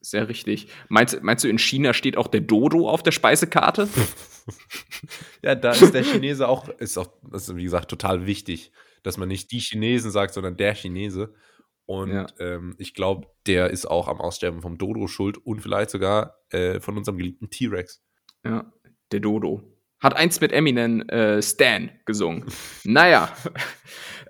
Sehr richtig. Meinst, meinst du, in China steht auch der Dodo auf der Speisekarte? Ja, da ist der Chinese auch, ist auch, ist wie gesagt total wichtig, dass man nicht die Chinesen sagt, sondern der Chinese. Und Ja. ähm, ich glaube, der ist auch am Aussterben vom Dodo schuld und vielleicht sogar äh, von unserem geliebten T-Rex. Ja, der Dodo. Hat eins mit Eminem äh, Stan gesungen. naja.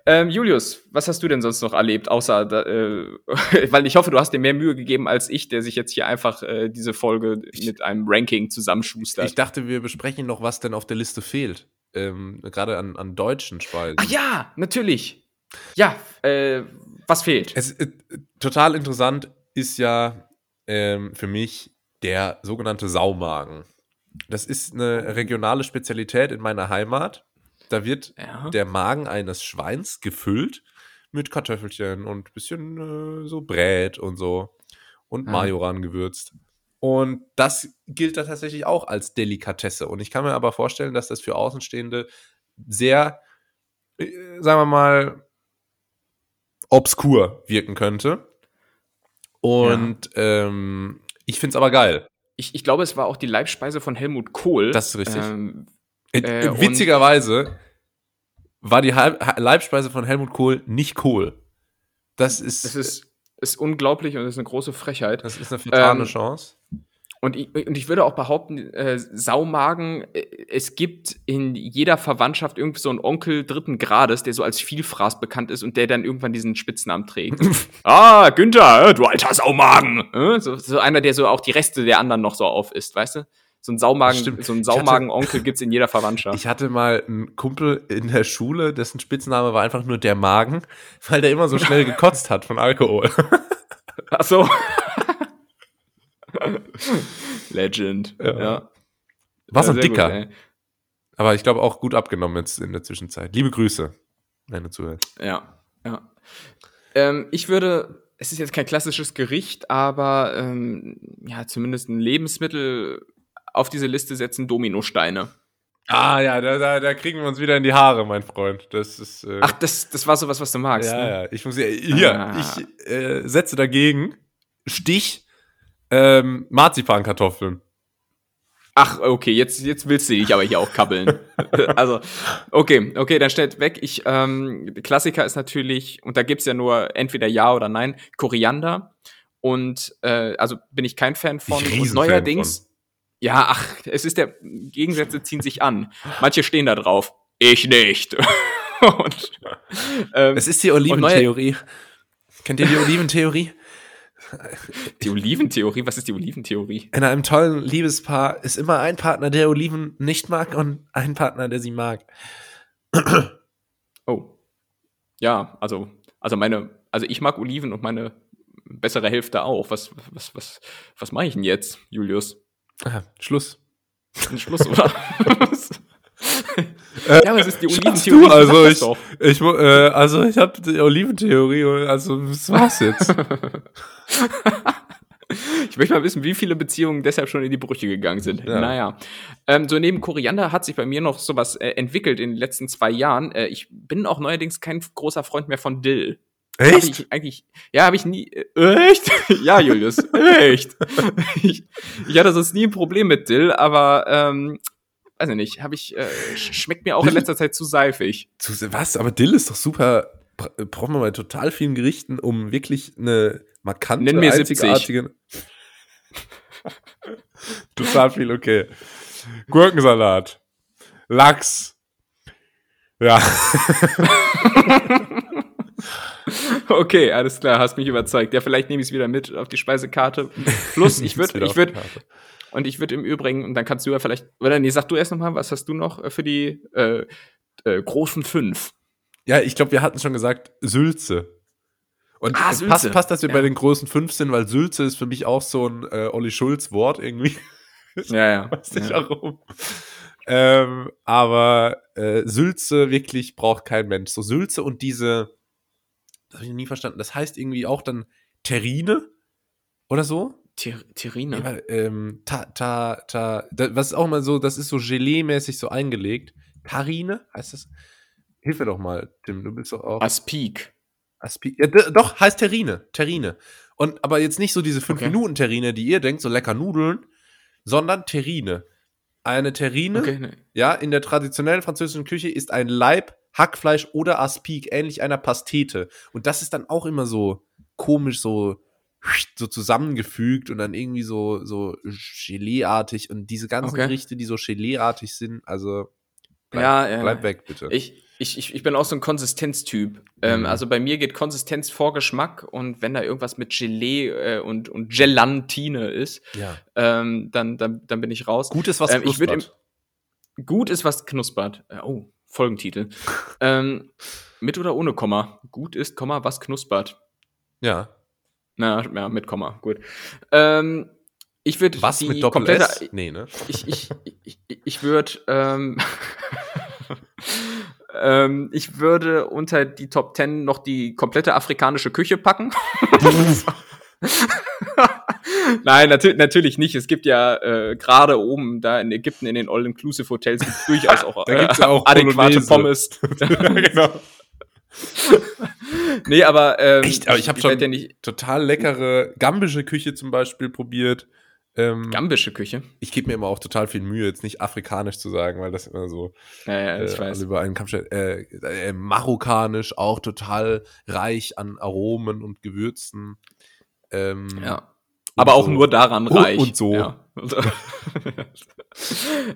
Ähm, Julius, was hast du denn sonst noch erlebt, außer, da, äh, weil ich hoffe, du hast dir mehr Mühe gegeben als ich, der sich jetzt hier einfach äh, diese Folge mit einem Ranking zusammenschustert. Ich dachte, wir besprechen noch, was denn auf der Liste fehlt. Ähm, Gerade an, an deutschen Speisen. Ach ja, natürlich. Ja, äh, was fehlt? Es, äh, total interessant ist ja ähm, für mich der sogenannte Saumagen. Das ist eine regionale Spezialität in meiner Heimat. Da wird Ja. der Magen eines Schweins gefüllt mit Kartoffelchen und ein bisschen äh, so Brät und so und Ah. Majoran gewürzt. Und das gilt da tatsächlich auch als Delikatesse. Und ich kann mir aber vorstellen, dass das für Außenstehende sehr, äh, sagen wir mal, obskur wirken könnte. Und ähm, ich finde es aber geil. Ich, ich glaube, es war auch die Leibspeise von Helmut Kohl. Das ist richtig. Ähm, Äh, Äh, und- Witzigerweise war die Halb Leibspeise von Helmut Kohl nicht Kohl. Das ist, das ist, ist unglaublich und das ist eine große Frechheit. das ist eine vertane ähm, Chance. Und ich, und ich würde auch behaupten, äh, Saumagen, äh, es gibt in jeder Verwandtschaft irgendwie so einen Onkel dritten Grades, der so als Vielfraß bekannt ist und der dann irgendwann diesen Spitznamen trägt. ah, Günther, äh, du alter Saumagen. Äh, so, so einer, der so auch die Reste der anderen noch so aufisst, weißt du? So ein Saumagen, Stimmt. so ein Saumagen-Onkel gibt's in jeder Verwandtschaft. Ich hatte mal einen Kumpel in der Schule, dessen Spitzname war einfach nur der Magen, weil der immer so schnell gekotzt hat von Alkohol. Ach so. Legend. Ja. Ja. War so ein Dicker. Gut. Aber ich glaube auch gut abgenommen jetzt in der Zwischenzeit. Liebe Grüße, wenn du zuhörst. Ja, ja. Ähm, ich würde, es ist jetzt kein klassisches Gericht, aber ähm, ja, zumindest ein Lebensmittel auf diese Liste setzen, Dominosteine. Ah ja, da, da, da kriegen wir uns wieder in die Haare, mein Freund. Das ist. Äh, Ach, das, das war sowas, was du magst. ja, ne? ja. Ich muss. Hier, Ah. ich äh, setze dagegen Stich ähm, Marzipankartoffeln. Ach, okay, jetzt, jetzt willst du dich aber hier auch kabbeln. also, okay, okay, dann stellt weg. Ich, ähm, Klassiker ist natürlich, und da gibt's ja nur entweder ja oder nein, Koriander. Und äh, also bin ich kein Fan von. Ich und neuerdings, ja, ach, es ist der, Gegensätze ziehen sich an. Manche stehen da drauf. Ich nicht. und, ähm, Es ist die Oliventheorie. Kennt ihr die Oliventheorie? Die Oliventheorie, was ist die Oliventheorie? In einem tollen Liebespaar ist immer ein Partner, der Oliven nicht mag und ein Partner, der sie mag. Oh. Ja, also, also meine, also ich mag Oliven und meine bessere Hälfte auch. Was, was, was, was mache ich denn jetzt, Julius? Ah, Schluss. Schluss, oder? Äh, ja, aber es ist die Oliventheorie. also ich, ich, äh, also ich habe die Oliventheorie, also das war's jetzt. Ich möchte mal wissen, wie viele Beziehungen deshalb schon in die Brüche gegangen sind. Ja. Naja. Ähm, so neben Koriander hat sich bei mir noch sowas äh, entwickelt in den letzten zwei Jahren. Äh, ich bin auch neuerdings kein großer Freund mehr von Dill. Hab Echt? Ich eigentlich, ja, habe ich nie. Äh, echt? ja, Julius, echt. ich, ich hatte sonst nie ein Problem mit Dill, aber ähm, weiß ich nicht, habe ich, äh, sch- schmeckt mir auch in Dill? letzter Zeit zu seifig. Zu- Was? Aber Dill ist doch super. bra- Braucht man bei total vielen Gerichten, um wirklich eine markante, Nenn mir 70. einzigartige. total viel, okay. Gurkensalat. Lachs. Ja. Okay, alles klar, hast mich überzeugt. Ja, vielleicht nehme ich es wieder mit auf die Speisekarte. Plus, ich würde, ich würde. Und ich würde im Übrigen, und dann kannst du ja vielleicht, oder nee, sag du erst nochmal, was hast du noch äh, für die äh, äh, großen fünf? Ja, ich glaube, wir hatten schon gesagt, Sülze. Und Ah, es Sülze. passt, passt, dass wir Ja. bei den großen fünf sind, weil Sülze ist für mich auch so ein äh, Olli Schulz-Wort irgendwie. Ja, ja. Weiß nicht ja. warum. Ähm, aber äh, Sülze wirklich braucht kein Mensch. So Sülze und diese, das habe ich nie verstanden. Das heißt irgendwie auch dann Terrine oder so. Ter Terrine. Ja, ähm, ta, ta, ta, da, was ist auch mal so, das ist so Gelee-mäßig so eingelegt. Tarine heißt das? Hilf mir doch mal, Tim, du bist doch auch. Aspik. Aspi ja, doch, heißt Terrine. Terrine. Und aber jetzt nicht so diese Okay. 5-Minuten-Terrine, die ihr denkt, so lecker Nudeln, sondern Terrine. Eine Terrine, Okay, ne. ja, in der traditionellen französischen Küche ist ein Leib, Hackfleisch oder Aspic, ähnlich einer Pastete. Und das ist dann auch immer so komisch, so so zusammengefügt und dann irgendwie so, so Geleeartig und diese ganzen Okay. Gerichte, die so Geleeartig sind, also bleib, Ja, ja. bleib weg, bitte. Ich, ich, ich, ich bin auch so ein Konsistenztyp. Ähm, Mhm. also bei mir geht Konsistenz vor Geschmack und wenn da irgendwas mit Gelee äh, und, und Gelatine ist, ja. ähm, dann, dann, dann bin ich raus. Gut ist was Ähm, knuspert. Gut ist, was knuspert. Äh, Oh, Folgentitel. ähm, mit oder ohne Komma? Gut ist, Komma, was knuspert. Ja. Na, ja, mit Komma, gut. Ähm, ich würde Was die mit Doppel komplette, S? Nee, ne? ich, ich, ich, ich würde ähm, ähm, ich würde unter die Top 10 noch die komplette afrikanische Küche packen. Nein, natür natürlich nicht. Es gibt ja äh, gerade oben da in Ägypten in den All-Inclusive Hotels gibt's durchaus auch, Da ja auch adäquate. Pommes. genau. Nee, aber ähm, Echt, aber ich hab werd schon- ja nicht Total leckere gambische Küche zum Beispiel probiert. Ähm, gambische Küche. ich gebe mir immer auch total viel Mühe, jetzt nicht afrikanisch zu sagen, weil das immer so Ja, ja, ich äh, weiß. über einen stellt. Äh, äh, marokkanisch auch total reich an Aromen und Gewürzen. Ähm, Ja. und Aber auch so. nur daran Und- reich. und so. Ja,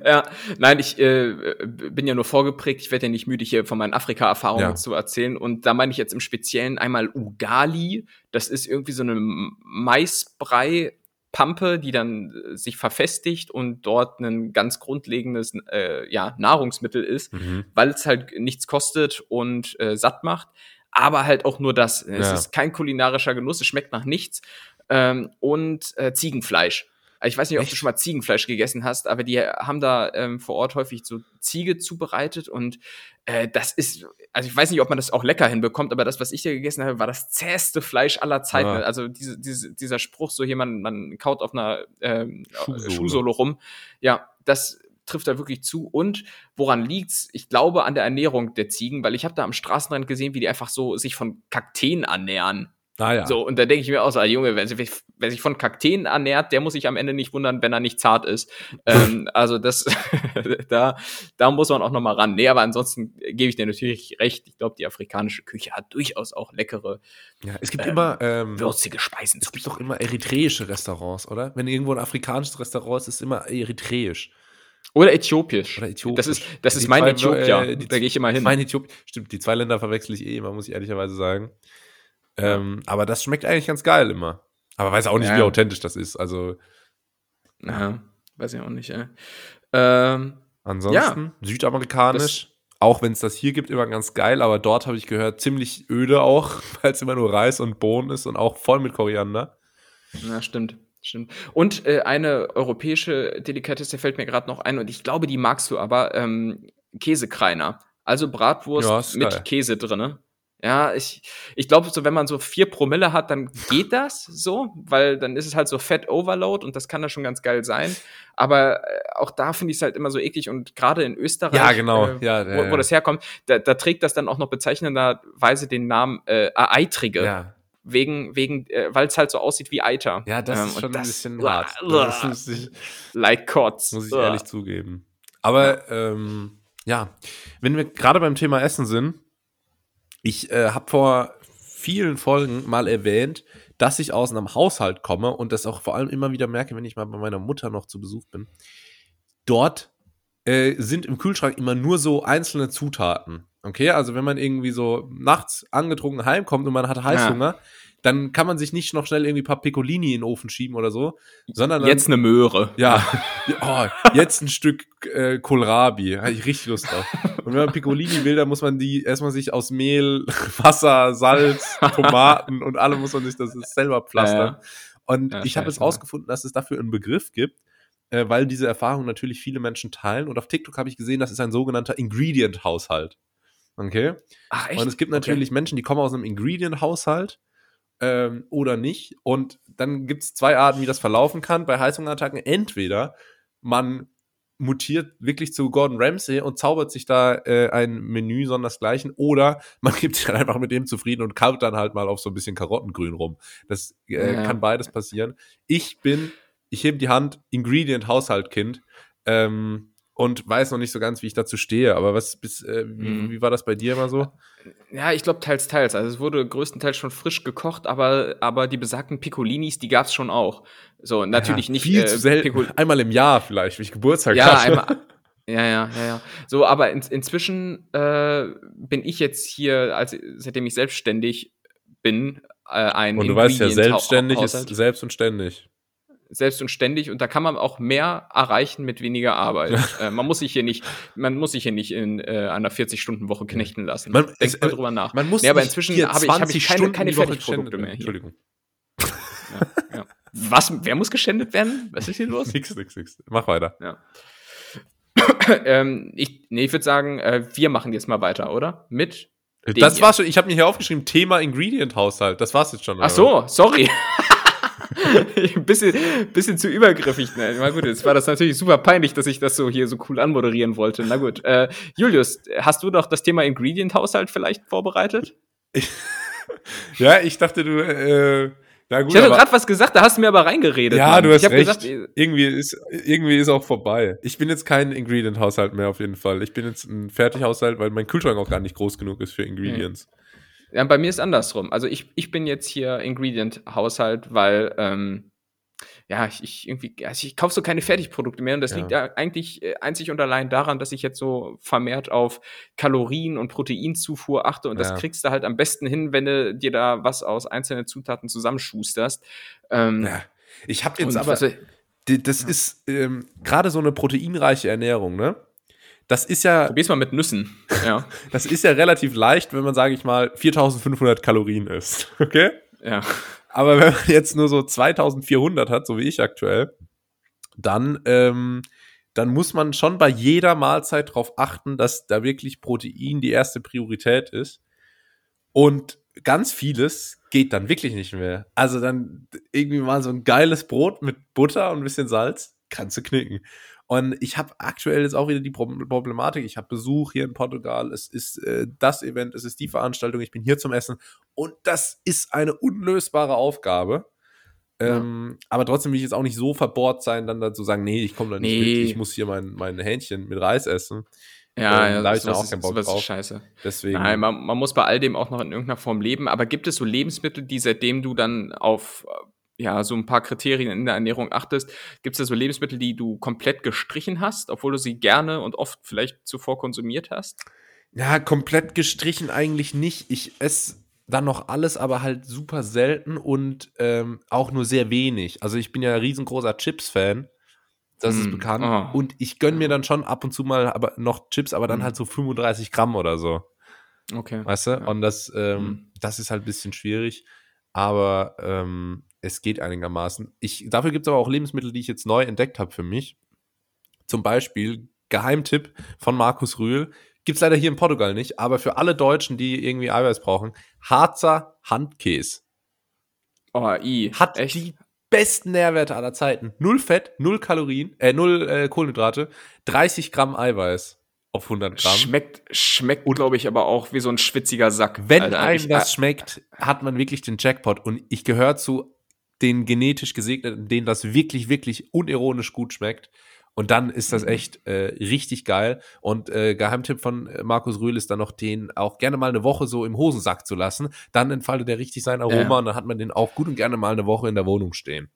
ja. nein, ich äh, bin ja nur vorgeprägt. Ich werde ja nicht müde, hier von meinen Afrika-Erfahrungen Ja. zu erzählen. Und da meine ich jetzt im Speziellen einmal Ugali. Das ist irgendwie so eine Maisbrei-Pampe, die dann äh, sich verfestigt und dort ein ganz grundlegendes äh, ja, Nahrungsmittel ist Mhm. weil es halt nichts kostet und äh, satt macht. Aber halt auch nur das. Es Ja. ist kein kulinarischer Genuss, es schmeckt nach nichts. Ähm, und äh, Ziegenfleisch. Also Ich weiß nicht, ob du Echt? schon mal Ziegenfleisch gegessen hast, aber die haben da ähm, vor Ort häufig so Ziege zubereitet und äh, das ist, also ich weiß nicht, ob man das auch lecker hinbekommt, aber das, was ich da gegessen habe, war das zähste Fleisch aller Zeiten. Ja. Also diese, diese, dieser Spruch, so hier, man, man kaut auf einer ähm, Schuhsohle. Schuhsohle rum. Ja, das trifft da wirklich zu. Und woran liegt's? Ich glaube an der Ernährung der Ziegen, weil ich habe da am Straßenrand gesehen, wie die einfach so sich von Kakteen ernähren. Ah ja. So, und da denke ich mir auch so, ah, Junge, wer sich, wer sich von Kakteen ernährt, der muss sich am Ende nicht wundern, wenn er nicht zart ist. ähm, also das, da, da muss man auch noch mal ran. Nee, aber ansonsten gebe ich dir natürlich recht. Ich glaube, die afrikanische Küche hat durchaus auch leckere, ja. Es gibt ähm, immer ähm, würzige Speisen. Es gibt doch immer eritreische Restaurants, oder? Wenn irgendwo ein afrikanisches Restaurant ist, ist es immer eritreisch. Oder äthiopisch. Oder äthiopisch. Das ist, das Die ist mein zwei, Äthiopier. äh, die da gehe ich immer hin. Mein Äthiopien. Stimmt, die zwei Länder verwechsel ich eh immer, muss ich ehrlicherweise sagen. Ähm, aber das schmeckt eigentlich ganz geil immer. Aber weiß auch nicht, Ja. wie authentisch das ist. Also Ja, weiß ich auch nicht, ey. Ähm, ansonsten südamerikanisch, auch wenn es das hier gibt, immer ganz geil. Aber dort habe ich gehört, ziemlich öde auch, weil es immer nur Reis und Bohnen ist und auch voll mit Koriander. ja, stimmt. Stimmt. Und äh, eine europäische Delikatesse fällt mir gerade noch ein und ich glaube, die magst du aber, ähm, Käsekreiner. Also Bratwurst Ja, mit. Käse drinne. Ja, ich, ich glaube, so wenn man so vier Promille hat, dann geht das so, weil dann ist es halt so Fett Overload und das kann da schon ganz geil sein. Aber äh, auch da finde ich es halt immer so eklig und gerade in Österreich, Ja, genau. äh, Ja, ja, wo, ja. wo das herkommt, da, da trägt das dann auch noch bezeichnenderweise den Namen äh, Eitrige. Ja, Wegen, wegen, äh, weil es halt so aussieht wie Eiter. ja das Ähm, ist schon ein das- bisschen Uah, hart. uah, Das muss ich, like Kotz. muss ich ehrlich zugeben. Aber ähm, ja, wenn wir gerade beim Thema Essen sind, ich äh, habe vor vielen Folgen mal erwähnt, dass ich aus einem Haushalt komme und das auch vor allem immer wieder merke, wenn ich mal bei meiner Mutter noch zu Besuch bin. Dort äh, sind im Kühlschrank immer nur so einzelne Zutaten. Okay, also wenn man irgendwie so nachts angetrunken heimkommt und man hat Heißhunger, dann kann man sich nicht noch schnell irgendwie ein paar Piccolini in den Ofen schieben oder so, sondern dann, Jetzt eine Möhre. ja, oh, jetzt ein Stück äh, Kohlrabi, habe ich richtig Lust drauf. Und wenn man Piccolini will, dann muss man die erstmal sich aus Mehl, Wasser, Salz, Tomaten und allem muss man sich das selber pflastern. Und Ja, ich habe jetzt rausgefunden, dass es dafür einen Begriff gibt, äh, weil diese Erfahrung natürlich viele Menschen teilen. Und auf TikTok habe ich gesehen, das ist ein sogenannter Ingredient-Haushalt. Okay? Ach echt? Und es gibt natürlich Menschen, die kommen aus einem Ingredient-Haushalt ähm, oder nicht. Und dann gibt es zwei Arten, wie das verlaufen kann bei Heißhungerattacken. Entweder man mutiert wirklich zu Gordon Ramsay und zaubert sich da äh, ein Menü sondersgleichen oder man gibt sich dann einfach mit dem zufrieden und kaut dann halt mal auf so ein bisschen Karottengrün rum. Das äh, Ja. kann beides passieren. Ich bin, ich hebe die Hand, Ingredient Haushaltkind ähm, und weiß noch nicht so ganz, wie ich dazu stehe. Aber was bis, äh, wie, Mhm. wie war das bei dir immer so? Ja, ich glaube teils, teils. Also es wurde größtenteils schon frisch gekocht, aber, aber die besagten Piccolinis, die gab's schon auch. So, natürlich ja, nicht viel äh, zu selten. Piccol- Einmal im Jahr vielleicht, wie ich Geburtstag Ja, hatte. einmal. Ja, ja, ja, ja. So, aber in, inzwischen äh, bin ich jetzt hier, als, seitdem ich selbstständig bin, äh, ein Und du weißt ja, selbstständig ist selbst und ständig. Selbst und ständig und da kann man auch mehr erreichen mit weniger Arbeit. äh, man muss sich hier nicht, man muss sich hier nicht in äh, einer 40-Stunden-Woche knechten lassen. Man- Denkt es- mal drüber nach. Man muss Nee, aber inzwischen habe ich- habe 20 ich keine- keine Fertigprodukte mehr hier. Entschuldigung. Ja, ja. Was? Wer muss geschändet werden? Was ist hier los? Nix, nix, nix. Mach weiter. ähm, ich, nee, ich würde sagen, äh, wir machen jetzt mal weiter, oder? Mit. Das war's schon. Ich habe mir hier aufgeschrieben, Thema Ingredient-Haushalt. Das war's jetzt schon. Ach so, sorry. Ein bisschen, bisschen zu übergriffig. Ne? Na gut, jetzt war das natürlich super peinlich, dass ich das so hier so cool anmoderieren wollte. Na gut. Äh, Julius, hast du doch das Thema Ingredient-Haushalt vielleicht vorbereitet? Ja, ich dachte, du, äh, na gut, Ich hatte gerade was gesagt, da hast du mir aber reingeredet. ja, Mann. du hast recht. Gesagt, äh, irgendwie ist, irgendwie ist auch vorbei. Ich bin jetzt kein Ingredient-Haushalt mehr auf jeden Fall. Ich bin jetzt ein Fertighaushalt, weil mein Kühlschrank auch gar nicht groß genug ist für Ingredients. Ja, bei mir ist andersrum. Also ich, ich bin jetzt hier Ingredient-Haushalt, weil ähm, ja, ich, ich irgendwie, also ich kaufe so keine Fertigprodukte mehr und das Ja. liegt ja eigentlich äh, einzig und allein daran, dass ich jetzt so vermehrt auf Kalorien und Proteinzufuhr achte und Ja. das kriegst du halt am besten hin, wenn du dir da was aus einzelnen Zutaten zusammenschusterst. Ähm, Ja. Ich habe jetzt aber, was, das ist ähm, gerade so eine proteinreiche Ernährung, ne? Das ist ja, probier's mal mit Nüssen. Ja, das ist ja relativ leicht, wenn man, sage ich mal, 4500 Kalorien isst, okay? ja. Aber wenn man jetzt nur so 2400 hat, so wie ich aktuell, dann, ähm, dann muss man schon bei jeder Mahlzeit darauf achten, dass da wirklich Protein die erste Priorität ist. Und ganz vieles geht dann wirklich nicht mehr. Also dann irgendwie mal so ein geiles Brot mit Butter und ein bisschen Salz, kannst du knicken. Und ich habe aktuell jetzt auch wieder die Prob- Problematik. Ich habe Besuch hier in Portugal. Es ist äh, das Event, es ist die Veranstaltung. Ich bin hier zum Essen. Und das ist eine unlösbare Aufgabe. Ähm, aber trotzdem will ich jetzt auch nicht so verbohrt sein, dann dazu sagen, nee, ich komme da nicht Nee. mit, ich muss hier mein, mein Hähnchen mit Reis essen. Ja, Ähm, ja, da hab ich dann auch ist- keinen Bock sowas ist drauf. scheiße. Deswegen. Nein, man, man muss bei all dem auch noch in irgendeiner Form leben. Aber gibt es so Lebensmittel, die seitdem du dann auf ja so ein paar Kriterien in der Ernährung achtest, gibt es da so Lebensmittel, die du komplett gestrichen hast, obwohl du sie gerne und oft vielleicht zuvor konsumiert hast? Ja, komplett gestrichen eigentlich nicht. Ich esse dann noch alles, aber halt super selten und ähm, auch nur sehr wenig. Also ich bin ja ein riesengroßer Chips-Fan. Das ist Mm, bekannt. oh. Und ich gönne mir dann schon ab und zu mal aber noch Chips, aber dann Mm. halt so 35 Gramm oder so. Okay. Weißt du? Ja. Und das, ähm, Mhm. das ist halt ein bisschen schwierig. Aber ähm, es geht einigermaßen. Ich, dafür gibt es aber auch Lebensmittel, die ich jetzt neu entdeckt habe für mich. Zum Beispiel, Geheimtipp von Markus Rühl. Gibt es leider hier in Portugal nicht, aber für alle Deutschen, die irgendwie Eiweiß brauchen, Harzer Handkäse. Oh, i. Hat echt? die besten Nährwerte aller Zeiten. Null Fett, null Kalorien, äh, null äh, Kohlenhydrate, 30 Gramm Eiweiß auf 100 Gramm. Schmeckt, schmeckt, glaube ich, aber auch wie so ein schwitziger Sack. Wenn Alter. einem das schmeckt, hat man wirklich den Jackpot. Und ich gehöre zu den genetisch Gesegneten, denen das wirklich, wirklich unironisch gut schmeckt. Und dann ist das Mhm. echt äh, richtig geil. Und äh, Geheimtipp von äh, Markus Rühl ist dann noch, den auch gerne mal eine Woche so im Hosensack zu lassen. Dann entfaltet er richtig sein Aroma Ja. und dann hat man den auch gut und gerne mal eine Woche in der Wohnung stehen.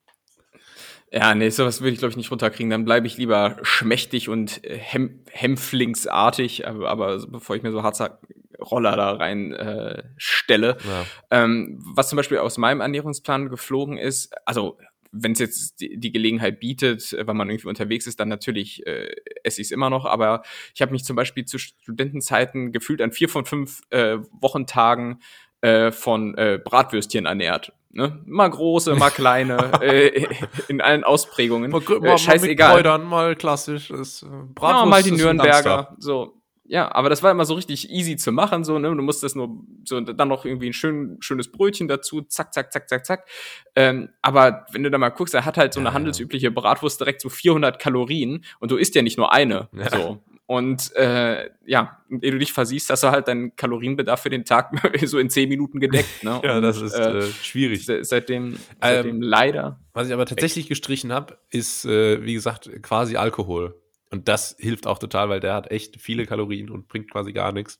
Ja, nee, sowas würde ich, glaube ich, nicht runterkriegen. Dann bleibe ich lieber schmächtig und äh, hem hämpflingsartig, aber, aber bevor ich mir so Harzer Roller da rein äh, stelle. Ja. Ähm, was zum Beispiel aus meinem Ernährungsplan geflogen ist, also wenn es jetzt die, die Gelegenheit bietet, äh, wenn man irgendwie unterwegs ist, dann natürlich äh, esse ich es immer noch. Aber ich habe mich zum Beispiel zu Studentenzeiten gefühlt an vier von fünf äh, Wochentagen äh, von äh, Bratwürstchen ernährt. Ne? Mal große, mal kleine, äh, in allen Ausprägungen. Mal, Äh, scheißegal. Kräutern, mal klassisch. Ist, äh, Ja, mal die Nürnberger. So. Ja, aber das war immer so richtig easy zu machen, so, ne? Du musstest nur so dann noch irgendwie ein schön, schönes Brötchen dazu, zack, zack, zack, zack, zack. Ähm, aber wenn du da mal guckst, er hat halt so eine Ja, handelsübliche Bratwurst direkt so 400 Kalorien und du isst ja nicht nur eine. Ja. So. Und äh, ja, ehe du dich versiehst, hast du halt deinen Kalorienbedarf für den Tag so in 10 Minuten gedeckt. Ne? Ja, das ist äh, äh, schwierig. se- seitdem, Ähm, seitdem leider. Was ich aber tatsächlich gestrichen habe, ist, äh, wie gesagt, quasi Alkohol. Und das hilft auch total, weil der hat echt viele Kalorien und bringt quasi gar nichts.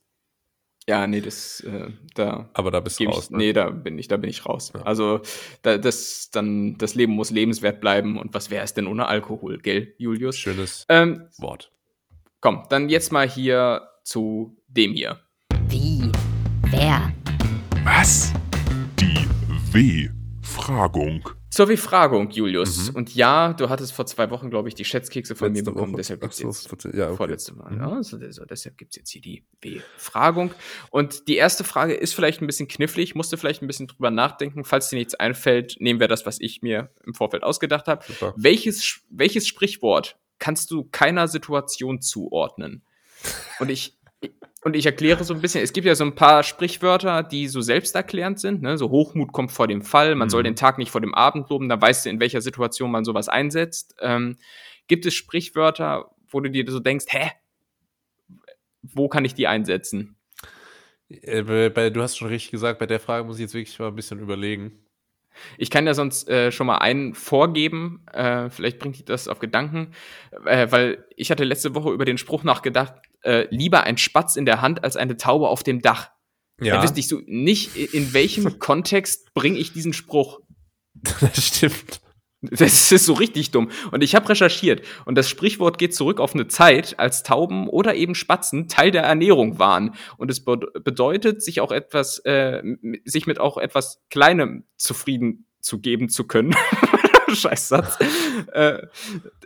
Ja, nee, das, äh, da. Aber da bist du raus. Ich, ne? Nee, da bin ich, da bin ich raus. Ja. Also, da, das, dann, das Leben muss lebenswert bleiben. Und was wäre es denn ohne Alkohol, gell, Julius? Schönes ähm, Wort. Komm, dann jetzt mal hier zu dem hier. Wie? Wer? Was? Die W-Fragung. Zur Befragung, Julius. Mhm. Und ja, du hattest vor zwei Wochen, glaube ich, die Schätzkekse von Letzte mir bekommen. Woche. Deshalb gibt's jetzt so, ja, okay. vorletzte Mal. Mhm. Ja, also, also, deshalb gibt's jetzt hier die Befragung. Und die erste Frage ist vielleicht ein bisschen knifflig, musste vielleicht ein bisschen drüber nachdenken. Falls dir nichts einfällt, nehmen wir das, was ich mir im Vorfeld ausgedacht habe. Welches, welches Sprichwort kannst du keiner Situation zuordnen? Und ich und ich erkläre so ein bisschen, es gibt ja so ein paar Sprichwörter, die so selbsterklärend sind, ne? so Hochmut kommt vor dem Fall, man mhm. soll den Tag nicht vor dem Abend loben, da weißt du, in welcher Situation man sowas einsetzt. Ähm, gibt es Sprichwörter, wo du dir so denkst, hä, wo kann ich die einsetzen? Äh, bei, du hast schon richtig gesagt, bei der Frage muss ich jetzt wirklich mal ein bisschen überlegen. Ich kann ja sonst äh, schon mal einen vorgeben, äh, vielleicht bringt dich das auf Gedanken, äh, weil ich hatte letzte Woche über den Spruch nachgedacht, äh, lieber ein Spatz in der Hand als eine Taube auf dem Dach. Ja. Da wüsste ich so nicht, in welchem Kontext bringe ich diesen Spruch. Das stimmt. Das ist so richtig dumm. Und ich habe recherchiert. Und das Sprichwort geht zurück auf eine Zeit, als Tauben oder eben Spatzen Teil der Ernährung waren. Und es be bedeutet, sich auch etwas, äh, sich mit auch etwas Kleinem zufrieden zu geben zu können. Scheißsatz. äh,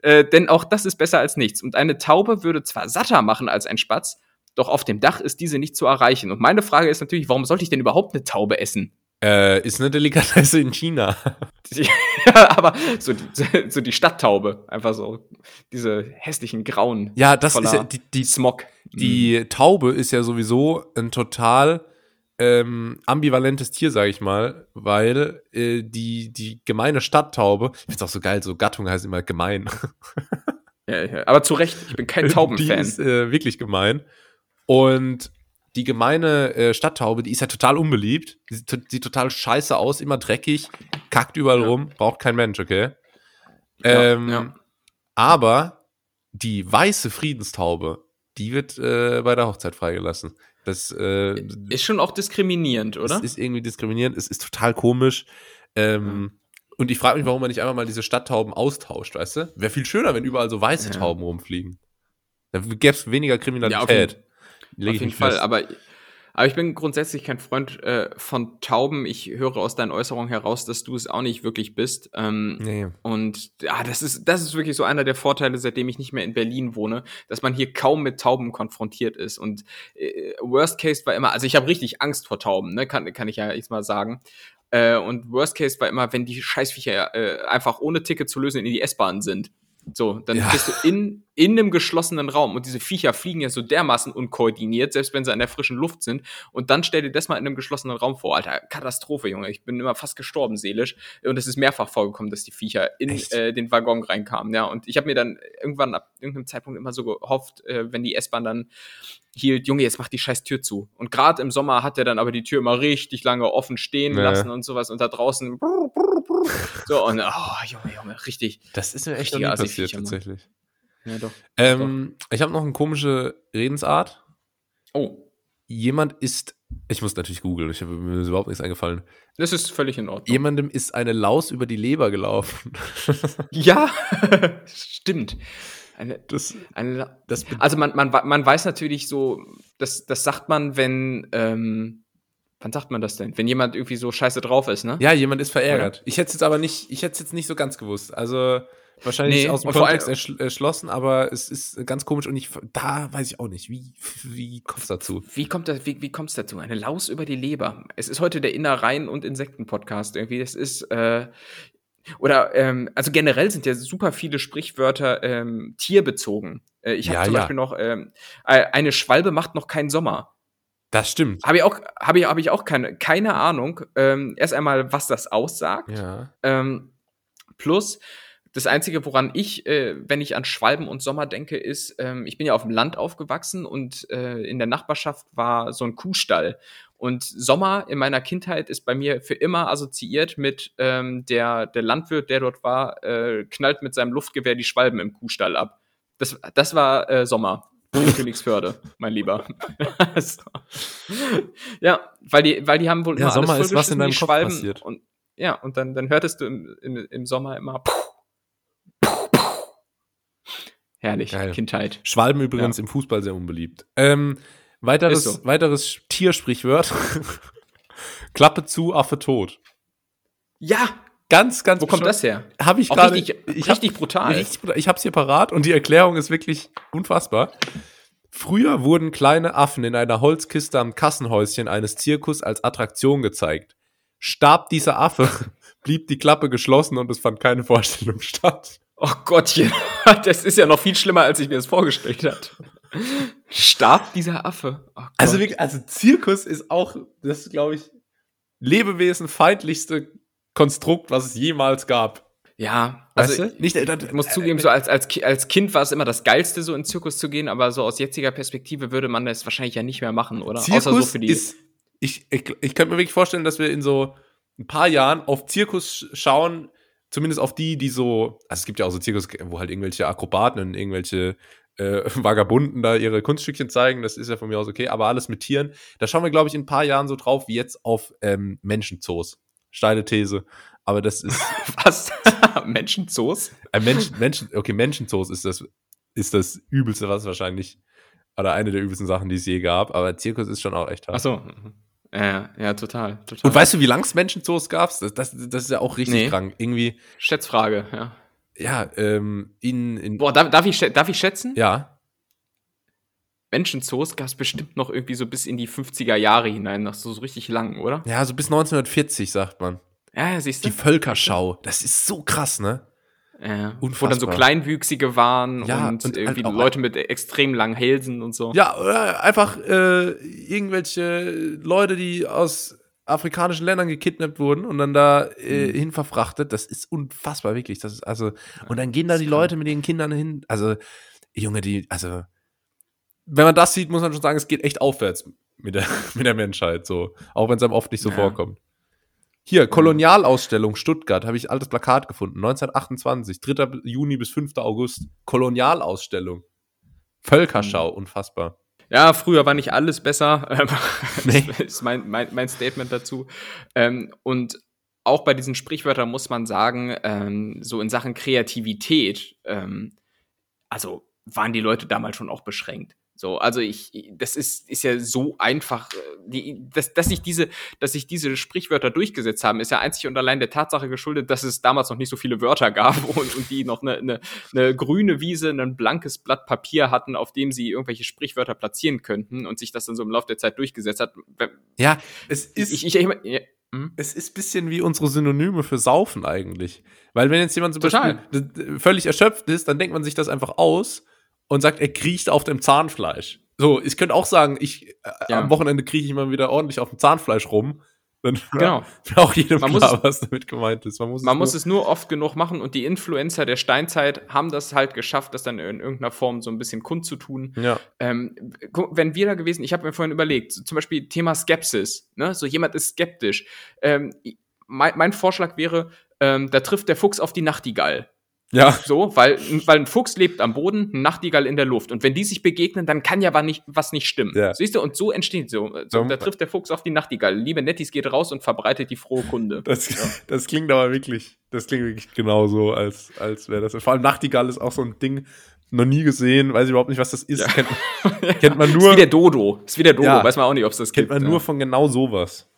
äh, denn auch das ist besser als nichts. Und eine Taube würde zwar satter machen als ein Spatz, doch auf dem Dach ist diese nicht zu erreichen. Und meine Frage ist natürlich, warum sollte ich denn überhaupt eine Taube essen? Äh, ist eine Delikatesse in China. ja, aber so die, so die Stadttaube, einfach so diese hässlichen grauen. Ja, das ist ja die, die Smog. Die mhm. Taube ist ja sowieso ein total ähm, ambivalentes Tier, sage ich mal, weil äh, die die gemeine Stadttaube, ich find's auch so geil, so Gattung heißt immer gemein. ja, ja, aber zu Recht, ich bin kein Taubenfan. Die ist äh, wirklich gemein und die gemeine äh, Stadttaube, die ist ja total unbeliebt. Die sieht, sieht total scheiße aus, immer dreckig, kackt überall ja. rum, braucht kein Mensch, okay? Ähm, ja, ja. Aber die weiße Friedenstaube, die wird äh, bei der Hochzeit freigelassen. Das äh, ist schon auch diskriminierend, oder? Das ist irgendwie diskriminierend. Es ist total komisch. Ähm, und ich frage mich, warum man nicht einfach mal diese Stadttauben austauscht, weißt du? Wäre viel schöner, wenn überall so weiße Tauben rumfliegen. Da gäbe es weniger Kriminalität. Auf jeden Fall, fest. aber aber ich bin grundsätzlich kein Freund äh, von Tauben. Ich höre aus deinen Äußerungen heraus, dass du es auch nicht wirklich bist. Ähm, nee. Und ja, das ist, das ist wirklich so einer der Vorteile, seitdem ich nicht mehr in Berlin wohne, dass man hier kaum mit Tauben konfrontiert ist. Und äh, Worst Case war immer, also ich habe richtig Angst vor Tauben, ne? kann, kann ich ja jetzt mal sagen. Äh, und Worst Case war immer, wenn die Scheißviecher äh, einfach ohne Ticket zu lösen in die S-Bahn sind. So, dann ja. bist du in, in einem geschlossenen Raum und diese Viecher fliegen ja so dermaßen unkoordiniert, selbst wenn sie an der frischen Luft sind. Und dann stell dir das mal in einem geschlossenen Raum vor, Alter. Katastrophe, Junge. Ich bin immer fast gestorben, seelisch. Und es ist mehrfach vorgekommen, dass die Viecher in äh, den Waggon reinkamen. Ja, und ich habe mir dann irgendwann ab irgendeinem Zeitpunkt immer so gehofft, äh, wenn die S-Bahn dann hielt, Junge, jetzt mach die scheiß Tür zu. Und gerade im Sommer hat er dann aber die Tür immer richtig lange offen stehen nee. lassen und sowas und da draußen brr, brr, so und oh, Junge, Junge, richtig. Das ist mir echt noch passiert tatsächlich. Ja, doch. Ähm, doch. Ich habe noch eine komische Redensart. Oh. Jemand ist, ich muss natürlich googeln, ich habe mir ist überhaupt nichts eingefallen. Das ist völlig in Ordnung. Jemandem ist eine Laus über die Leber gelaufen. ja, stimmt. Eine, das, eine, das also man, man, man weiß natürlich so, das, das sagt man, wenn, ähm, wann sagt man das denn? Wenn jemand irgendwie so scheiße drauf ist, ne? Ja, jemand ist verärgert. Oder? Ich hätte es jetzt aber nicht, ich hätte es jetzt nicht so ganz gewusst. Also wahrscheinlich nee, aus dem Kontext erschl erschlossen, aber es ist ganz komisch und ich, da weiß ich auch nicht, wie, wie kommt es dazu? Wie kommt das, wie, wie kommt es dazu? Eine Laus über die Leber. Es ist heute der Innereien- und Insekten-Podcast irgendwie. Es ist, äh, oder, ähm, also generell sind ja super viele Sprichwörter ähm, tierbezogen. Äh, ich habe ja, zum ja. Beispiel noch, ähm, eine Schwalbe macht noch keinen Sommer. Das stimmt. Habe ich auch, habe ich, hab ich auch keine, keine Ahnung. Ähm, erst einmal, was das aussagt. Ja. Ähm, plus, das Einzige, woran ich, äh, wenn ich an Schwalben und Sommer denke, ist, ähm, ich bin ja auf dem Land aufgewachsen und äh, in der Nachbarschaft war so ein Kuhstall. Und Sommer in meiner Kindheit ist bei mir für immer assoziiert mit ähm, der, der Landwirt, der dort war, äh, knallt mit seinem Luftgewehr die Schwalben im Kuhstall ab. Das, das war äh, Sommer. In Königsförde, mein Lieber. Also, ja, weil die, weil die haben wohl Ja, immer Sommer alles ist, was in deinem Kopf Schwalben. passiert. Und, ja, und dann, dann hörtest du im, im, im Sommer immer Herrlich, Geil. Kindheit. Schwalben übrigens Ja. im Fußball sehr unbeliebt. Ähm, weiteres, so. weiteres Tiersprichwort. Klappe zu, Affe tot. Ja, Ganz, ganz wo kommt das her? Habe ich gerade. richtig, ich hab- richtig brutal. Richtig brutal. Ich habe es hier parat und die Erklärung ist wirklich unfassbar. Früher wurden kleine Affen in einer Holzkiste am Kassenhäuschen eines Zirkus als Attraktion gezeigt. Starb dieser Affe, blieb die Klappe geschlossen und es fand keine Vorstellung statt. Oh Gottchen, das ist ja noch viel schlimmer, als ich mir das vorgestellt hatte. Starb dieser Affe. Oh. Also wirklich, also Zirkus ist auch, das glaube ich, lebewesenfeindlichste Konstrukt, was es jemals gab. ja, also weißt du? Nicht, äh, ich muss zugeben, so als, als, als Kind war es immer das Geilste, so in den Zirkus zu gehen, aber so aus jetziger Perspektive würde man das wahrscheinlich ja nicht mehr machen, oder? Zirkus Außer so für die. ist, ich, ich, ich könnte mir wirklich vorstellen, dass wir in so ein paar Jahren auf Zirkus schauen, zumindest auf die, die so, also es gibt ja auch so Zirkus, wo halt irgendwelche Akrobaten und irgendwelche äh, Vagabunden da ihre Kunststückchen zeigen, das ist ja von mir aus okay, aber alles mit Tieren, da schauen wir, glaube ich, in ein paar Jahren so drauf, wie jetzt auf ähm, Menschenzoos. Steile These. Aber das ist, was? Menschenzoos? ein Mensch, Menschen, okay, Menschenzoos ist das, ist das Übelste, was wahrscheinlich, oder eine der übelsten Sachen, die es je gab, aber Zirkus ist schon auch echt hart. Ach so. Ja, ja, total, total. Und weißt du, wie lang es Menschenzoos gab? Das, das, das ist ja auch richtig Nee. krank. Irgendwie, Schätzfrage, ja. ja, ähm, in, in Boah, darf, darf, ich, darf ich schätzen? ja, Menschenzoos gab es bestimmt noch irgendwie so bis in die 50er Jahre hinein, noch so, so richtig lang, oder? ja, so bis 1940, sagt man. Ja, ja, siehst du? Die Völkerschau. Das ist so krass, ne? Ja, wo Unfassbar. dann so Kleinwüchsige waren Ja, und, und irgendwie halt Leute mit extrem langen Hälsen und so. Ja, oder einfach äh, irgendwelche Leute, die aus afrikanischen Ländern gekidnappt wurden und dann da äh, hin verfrachtet. Das ist unfassbar, wirklich. Das ist also, und dann gehen da die Leute mit ihren Kindern hin. Also, Junge, die, also, wenn man das sieht, muss man schon sagen, es geht echt aufwärts mit der, mit der Menschheit, so. Auch wenn es einem oft nicht so Ja. vorkommt. Hier, Kolonialausstellung Stuttgart, habe ich altes Plakat gefunden. 1928, 3. Juni bis 5. August. Kolonialausstellung. Völkerschau, Mhm. unfassbar. Ja, früher war nicht alles besser. Nee. Das ist mein, mein, mein Statement dazu. Ähm, und auch bei diesen Sprichwörtern muss man sagen, ähm, so in Sachen Kreativität, ähm, also waren die Leute damals schon auch beschränkt. So, also ich, das ist, ist ja so einfach, äh, die, dass, dass sich diese, dass sich diese Sprichwörter durchgesetzt haben, ist ja einzig und allein der Tatsache geschuldet, dass es damals noch nicht so viele Wörter gab und, und die noch eine, eine, eine grüne Wiese, ein blankes Blatt Papier hatten, auf dem sie irgendwelche Sprichwörter platzieren könnten und sich das dann so im Laufe der Zeit durchgesetzt hat. Ja, es ist, Ich, ich, ich, ja, hm? es ist ein bisschen wie unsere Synonyme für Saufen eigentlich. Weil wenn jetzt jemand zum Total. Beispiel völlig erschöpft ist, dann denkt man sich das einfach aus und sagt, er kriecht auf dem Zahnfleisch. So, ich könnte auch sagen, ich äh, Ja. am Wochenende krieche ich mal wieder ordentlich auf dem Zahnfleisch rum. Dann Genau. wäre auch jedem Man muss klar, es- was damit gemeint ist. Man muss, Man es muss nur, es nur oft genug machen und die Influencer der Steinzeit haben das halt geschafft, das dann in irgendeiner Form so ein bisschen kundzutun. Ja. Ähm, wenn wir da gewesen, ich habe mir vorhin überlegt, zum Beispiel Thema Skepsis, ne? so jemand ist skeptisch. Ähm, mein, mein Vorschlag wäre, ähm, da trifft der Fuchs auf die Nachtigall. Ja. So, weil, weil ein Fuchs lebt am Boden, ein Nachtigall in der Luft. Und wenn die sich begegnen, dann kann ja was nicht, was nicht stimmen. Ja. Siehst du, und so entsteht so, so. Ja. Da trifft der Fuchs auf die Nachtigall. Liebe Nettis geht raus und verbreitet die frohe Kunde. Das, das klingt aber wirklich, das klingt wirklich genauso, als, als wäre das. Vor allem Nachtigall ist auch so ein Ding, noch nie gesehen, weiß ich überhaupt nicht, was das ist. Ja. Kennt, kennt man Ist nur, wie der Dodo. Ist wie der Dodo. Ja. Weiß man auch nicht, ob es das kennt gibt. man nur von genau sowas.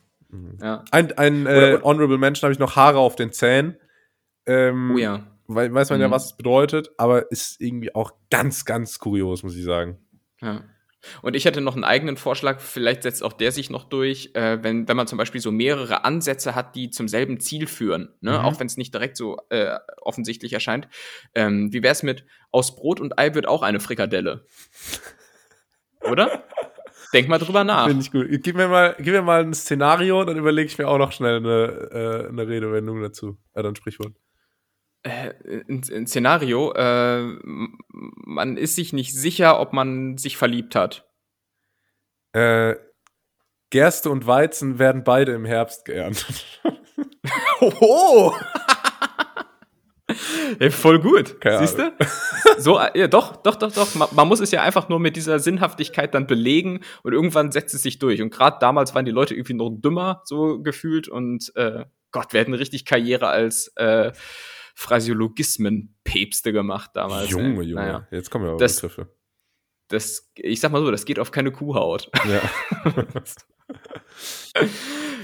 ja. Ein, ein äh, Honorable Mention habe ich noch Haare auf den Zähnen. Ähm, Oh ja. Wei- Weiß man ja, Mhm. was es bedeutet, aber ist irgendwie auch ganz, ganz kurios, muss ich sagen. Ja. Und ich hätte noch einen eigenen Vorschlag, vielleicht setzt auch der sich noch durch, äh, wenn, wenn man zum Beispiel so mehrere Ansätze hat, die zum selben Ziel führen, ne? Mhm. auch wenn es nicht direkt so äh, offensichtlich erscheint. Ähm, wie wär's mit aus Brot und Ei wird auch eine Frikadelle? Oder? Denk mal drüber nach. Finde ich gut. Gib mir, mal, gib mir mal ein Szenario, dann überlege ich mir auch noch schnell eine, äh, eine Redewendung dazu. Äh, dann Sprichwort. Äh, ein, ein Szenario, äh, man ist sich nicht sicher, ob man sich verliebt hat. Äh, Gerste und Weizen werden beide im Herbst geerntet. Hoho! Ey, voll gut. Siehst du? So, ja, doch, doch, doch, doch. Man, man muss es ja einfach nur mit dieser Sinnhaftigkeit dann belegen und irgendwann setzt es sich durch. Und gerade damals waren die Leute irgendwie noch dümmer, so gefühlt. Und äh, Gott, wir hätten richtig Karriere als äh, Phrasiologismen-Päpste gemacht damals. Junge, ey. Junge. Naja, Jetzt kommen wir aber Das- Begriffe. das, ich sag mal so, das geht auf keine Kuhhaut. Ja.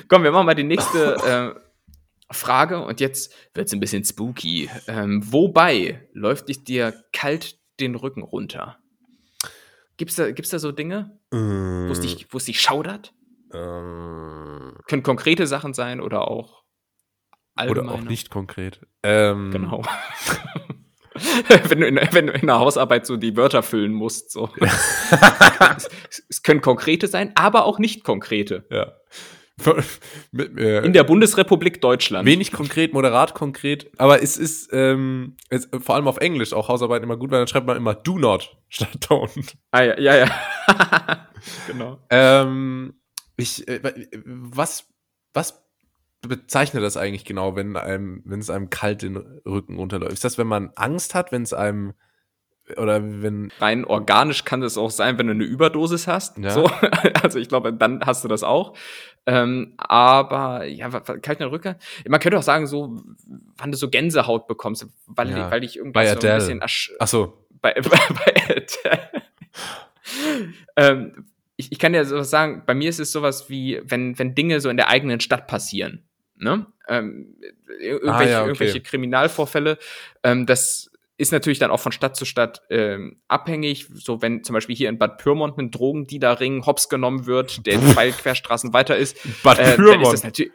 Komm, wir machen mal die nächste äh, Frage und jetzt wird's ein bisschen spooky. Ähm, wobei läuft dich dir kalt den Rücken runter? Gibt's da, gibt's da so Dinge, wo es dich, wo es dich schaudert? ähm, Können konkrete Sachen sein oder auch oder allgemeine? auch nicht konkret. Ähm, Genau. wenn, du in, wenn du in der Hausarbeit so die Wörter füllen musst. So. es, es können konkrete sein, aber auch nicht konkrete. Ja. Äh, In der Bundesrepublik Deutschland. wenig konkret, moderat konkret, aber es ist ähm, es, vor allem auf Englisch auch Hausarbeiten immer gut, weil dann schreibt man immer do not statt don't. Ah, ja, ja. ja. genau. Ähm, ich, äh, was, was bezeichnet das eigentlich genau, wenn einem, wenn es einem kalt den Rücken runterläuft? Ist das, wenn man Angst hat, wenn es einem oder wenn Rein organisch kann das auch sein, wenn du eine Überdosis hast. Ja. So. Also ich glaube, dann hast du das auch. Ähm, aber ja, kalter Rücken. Man könnte auch sagen, so, wann du so Gänsehaut bekommst, weil, Ja. weil ich irgendwie Bei so ein bisschen ach so, bei, bei, bei ähm, ich, ich kann ja sowas sagen, bei mir ist es sowas wie, wenn, wenn Dinge so in der eigenen Stadt passieren. Ne? Ähm, irgendwelche, Ah, ja, okay. irgendwelche Kriminalvorfälle. Ähm, das ist natürlich dann auch von Stadt zu Stadt ähm, abhängig. So, wenn zum Beispiel hier in Bad Pyrmont ein Drogendealer-Ring hops genommen wird, der zwei Querstraßen weiter ist, Bad äh, dann ist Pyrmont. das natürlich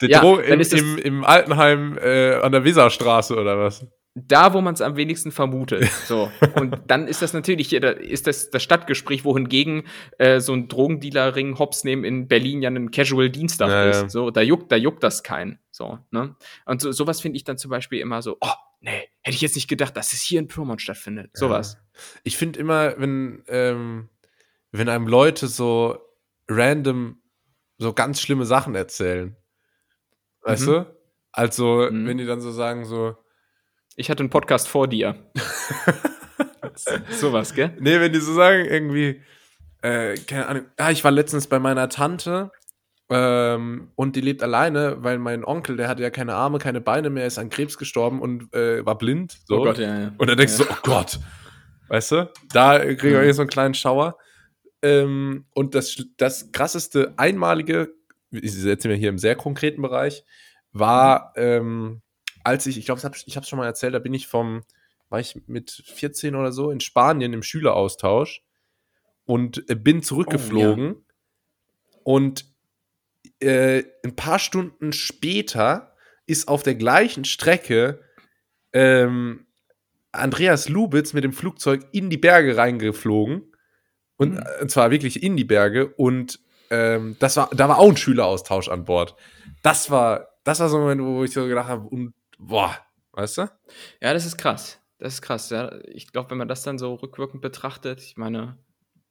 der ja, Dro dann im, im, im Altenheim äh, an der Weserstraße oder was? Da, wo man es am wenigsten vermutet. So. Und dann ist das natürlich hier, da ist das das Stadtgespräch, wohingegen äh, so ein Drogendealer-Ring Hops nehmen in Berlin ja ein Casual-Dienstag Ja, ja. ist. So, da juckt, da juckt das keinen. So, ne? Und so, sowas finde ich dann zum Beispiel immer so, oh, nee, hätte ich jetzt nicht gedacht, dass es hier in Pyrmont stattfindet. Sowas. Ich finde immer, wenn, ähm, wenn einem Leute so random so ganz schlimme Sachen erzählen. Weißt Mhm. du? Also, Mhm. wenn die dann so sagen, so, Ich hatte einen Podcast vor dir. sowas, gell? nee, wenn die so sagen, irgendwie, äh, keine Ahnung, ah, ich war letztens bei meiner Tante ähm, und die lebt alleine, weil mein Onkel, der hatte ja keine Arme, keine Beine mehr, ist an Krebs gestorben und äh, war blind. So. Oh Gott, ja, ja. Und dann denkst du so, oh Gott. Weißt du? Da kriege ich Mhm. so einen kleinen Schauer. Ähm, und das, das krasseste, einmalige, ich setze mir hier im sehr konkreten Bereich, war, ähm, als ich, ich glaube, ich habe es schon mal erzählt, da bin ich vom, war ich mit 14 oder so in Spanien im Schüleraustausch und äh, bin zurückgeflogen. Und äh, ein paar Stunden später ist auf der gleichen Strecke ähm, Andreas Lubitz mit dem Flugzeug in die Berge reingeflogen. Und, Mhm. äh, und zwar wirklich in die Berge. Und ähm, das war, da war auch ein Schüleraustausch an Bord. Das war, das war so ein Moment, wo ich so gedacht habe, und boah, weißt du? Ja, das ist krass. Das ist krass. Ja. Ich glaube, wenn man das dann so rückwirkend betrachtet, ich meine,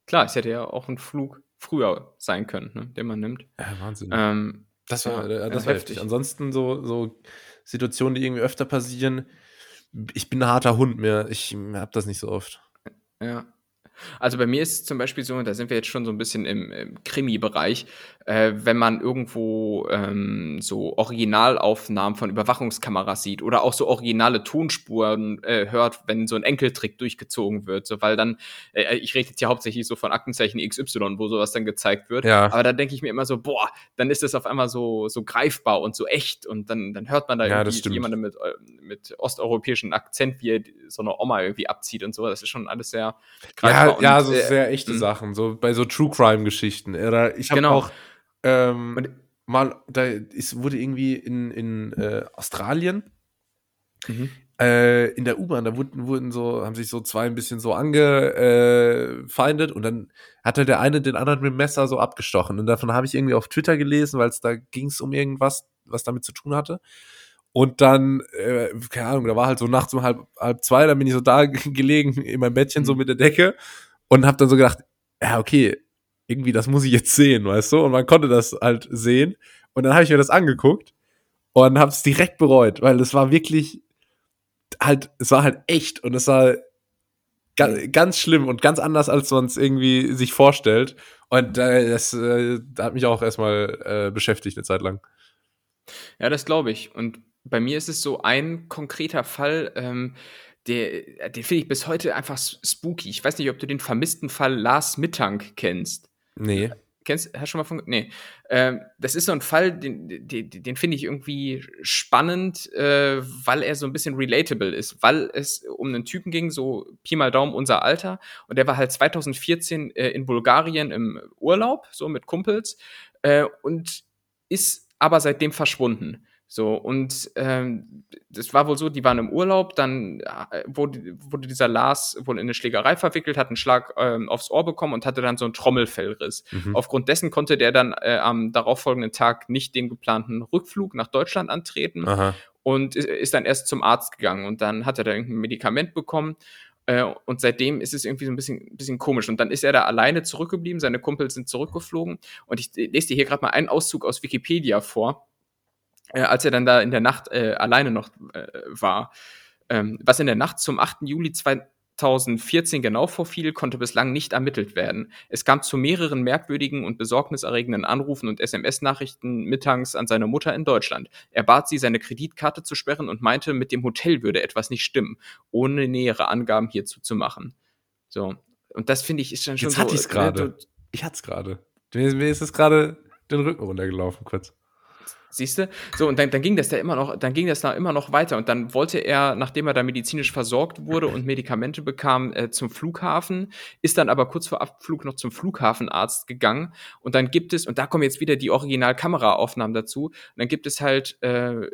klar, es hätte ja auch ein Flug früher sein können, ne, den man nimmt. Ja, Wahnsinn. Ähm, das war, ja, äh, das war heftig. heftig. Ansonsten so, so Situationen, die irgendwie öfter passieren. Ich bin ein harter Hund mehr. Ich hab das nicht so oft. Ja. Also bei mir ist es zum Beispiel so, da sind wir jetzt schon so ein bisschen im, im Krimi-Bereich, äh, wenn man irgendwo ähm, so Originalaufnahmen von Überwachungskameras sieht oder auch so originale Tonspuren äh, hört, wenn so ein Enkeltrick durchgezogen wird. So, weil dann, äh, ich rede jetzt ja hauptsächlich so von Aktenzeichen XY, wo sowas dann gezeigt wird. Ja. Aber da denke ich mir immer so, boah, dann ist das auf einmal so, so greifbar und so echt und dann, dann hört man da Ja, irgendwie jemanden mit, äh, mit osteuropäischem Akzent, wie er so eine Oma irgendwie abzieht und so. Das ist schon alles sehr greifbar. ja, und, so äh, sehr echte mh. Sachen, so bei so True Crime Geschichten. Oder ich habe Genau. auch ähm, Und- mal, da ist, wurde irgendwie in, in äh, Australien Mhm. äh, in der U-Bahn, da wurden, wurden so, haben sich so zwei ein bisschen so angefeindet und dann hatte der eine den anderen mit dem Messer so abgestochen. Und davon habe ich irgendwie auf Twitter gelesen, weil es da ging es um irgendwas, was damit zu tun hatte. Und dann, äh, keine Ahnung, da war halt so nachts um halb, halb zwei, dann bin ich so da gelegen in meinem Bettchen so Mhm. mit der Decke und habe dann so gedacht, ja, okay, irgendwie, das muss ich jetzt sehen, weißt du? Und man konnte das halt sehen. Und dann habe ich mir das angeguckt und habe es direkt bereut, weil es war wirklich, halt, es war halt echt und es war ga, ganz schlimm und ganz anders, als man es irgendwie sich vorstellt. Und äh, das äh, hat mich auch erstmal äh, beschäftigt eine Zeit lang. Ja, das glaube ich. Und bei mir ist es so ein konkreter Fall, ähm, der, den finde ich bis heute einfach spooky. Ich weiß nicht, ob du den vermissten Fall Lars Mittank kennst. Nee. Kennst, hast du schon mal von, nee. Ähm, das ist so ein Fall, den, den, den finde ich irgendwie spannend, äh, weil er so ein bisschen relatable ist, weil es um einen Typen ging, so Pi mal Daumen unser Alter, und der war halt 2014 äh, in Bulgarien im Urlaub, so mit Kumpels, äh, und ist aber seitdem verschwunden. So, und ähm, das war wohl so, die waren im Urlaub, dann äh, wurde, wurde dieser Lars wohl in eine Schlägerei verwickelt, hat einen Schlag ähm, aufs Ohr bekommen und hatte dann so einen Trommelfellriss. Mhm. Aufgrund dessen konnte der dann äh, am darauffolgenden Tag nicht den geplanten Rückflug nach Deutschland antreten Aha. und ist, dann erst zum Arzt gegangen und dann hat er da irgendein Medikament bekommen äh, und seitdem ist es irgendwie so ein bisschen, bisschen komisch. Und dann ist er da alleine zurückgeblieben, seine Kumpels sind zurückgeflogen. Und ich lese dir hier gerade mal einen Auszug aus Wikipedia vor äh, als er dann da in der Nacht äh, alleine noch äh, war. Ähm, was in der Nacht zum 8. Juli 2014 genau vorfiel, konnte bislang nicht ermittelt werden. Es kam zu mehreren merkwürdigen und besorgniserregenden Anrufen und SMS-Nachrichten mittags an seine Mutter in Deutschland. Er bat sie, seine Kreditkarte zu sperren und meinte, mit dem Hotel würde etwas nicht stimmen, ohne nähere Angaben hierzu zu machen. So. Und das finde ich ist dann schon Jetzt so. Hatte ich's grade. Ne, ich hatte es gerade. Mir ist es gerade den Rücken runtergelaufen, kurz. Siehst du? So, und dann, dann ging das da immer noch, dann ging das da immer noch weiter. Und dann wollte er, nachdem er da medizinisch versorgt wurde und Medikamente bekam, äh, zum Flughafen, ist dann aber kurz vor Abflug noch zum Flughafenarzt gegangen. Und dann gibt es, und da kommen jetzt wieder die Original-Kameraaufnahmen dazu, und dann gibt es halt äh,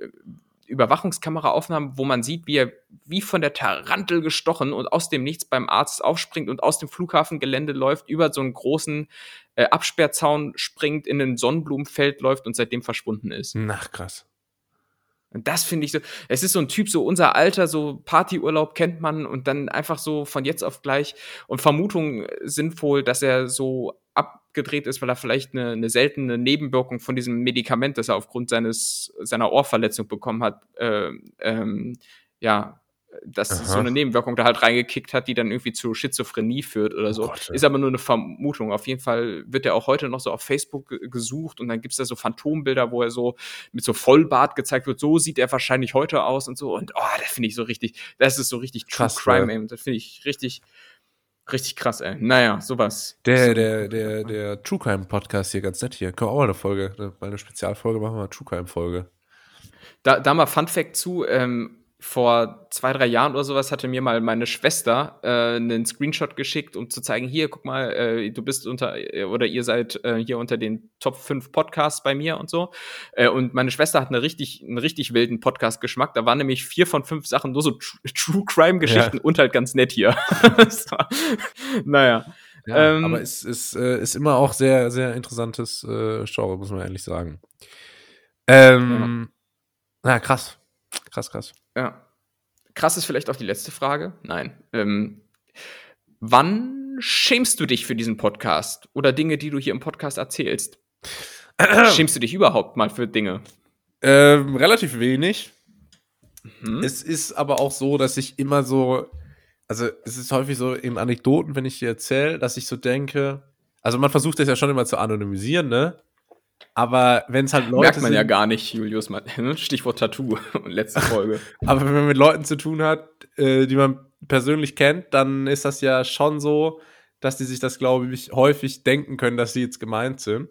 Überwachungskameraaufnahmen, wo man sieht, wie er wie von der Tarantel gestochen und aus dem Nichts beim Arzt aufspringt und aus dem Flughafengelände läuft, über so einen großen äh, Absperrzaun springt, in ein Sonnenblumenfeld läuft und seitdem verschwunden ist. Ach, krass. Und das finde ich so, es ist so ein Typ, so unser Alter, so Partyurlaub kennt man und dann einfach so von jetzt auf gleich. Und Vermutungen sind wohl, dass er so abgedreht ist, weil er vielleicht eine, eine seltene Nebenwirkung von diesem Medikament, das er aufgrund seines, seiner Ohrverletzung bekommen hat, äh, ähm, ja, dass Aha. so eine Nebenwirkung da halt reingekickt hat, die dann irgendwie zu Schizophrenie führt oder oh so. Oh Gott, ja. Ist aber nur eine Vermutung. Auf jeden Fall wird er auch heute noch so auf Facebook gesucht und dann gibt's da so Phantombilder, wo er so mit so Vollbart gezeigt wird. So sieht er wahrscheinlich heute aus und so. Und oh, das finde ich so richtig, das ist so richtig True Krass, Crime, ey. Das finde ich richtig, Richtig krass, ey. Naja, sowas. Der, der, der, der True Crime Podcast hier, ganz nett hier. Können wir auch mal eine Folge, mal eine Spezialfolge machen, wir eine True Crime Folge. Da, da mal Fun Fact zu, ähm, vor zwei, drei Jahren oder sowas hatte mir mal meine Schwester äh, einen Screenshot geschickt, um zu zeigen, hier, guck mal, äh, du bist unter, äh, oder ihr seid äh, hier unter den Top 5 Podcasts bei mir und so. Äh, und meine Schwester hat eine richtig, einen richtig wilden Podcast-Geschmack. Da waren nämlich vier von fünf Sachen nur so Tr True Crime-Geschichten ja. und halt ganz nett hier. naja. Ja, ähm, aber es ist, äh, ist immer auch sehr, sehr interessantes äh, Genre, muss man ehrlich sagen. Ähm, ja. Na, krass. Krass, krass. Ja. Krass ist vielleicht auch die letzte Frage. Nein. Ähm, wann schämst du dich für diesen Podcast oder Dinge, die du hier im Podcast erzählst? schämst du dich überhaupt mal für Dinge? Ähm, relativ wenig. Mhm. Es ist aber auch so, dass ich immer so, also es ist häufig so in Anekdoten, wenn ich dir erzähle, dass ich so denke, also man versucht das ja schon immer zu anonymisieren, ne? Aber wenn es halt Leute. Merkt man sind, ja gar nicht, Julius. Ne? Stichwort Tattoo, letzte Folge. aber wenn man mit Leuten zu tun hat, äh, die man persönlich kennt, dann ist das ja schon so, dass die sich das, glaube ich, häufig denken können, dass sie jetzt gemeint sind.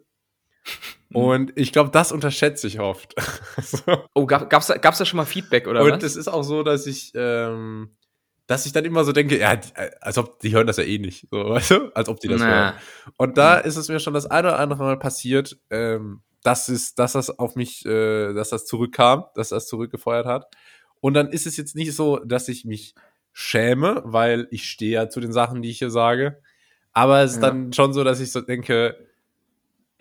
Und ich glaube, das unterschätze ich oft. so. Oh, gab, gab's, gab's da schon mal Feedback oder Und was? Und es ist auch so, dass ich, ähm, dass ich dann immer so denke, ja, als ob die hören das ja eh nicht, so, weißt du? Als ob die das Na. hören. Und da ist es mir schon das eine oder andere Mal passiert, ähm, dass, es, dass das auf mich, äh, dass das zurückkam, dass das zurückgefeuert hat. Und dann ist es jetzt nicht so, dass ich mich schäme, weil ich stehe ja zu den Sachen, die ich hier sage. Aber es ist ja. dann schon so, dass ich so denke,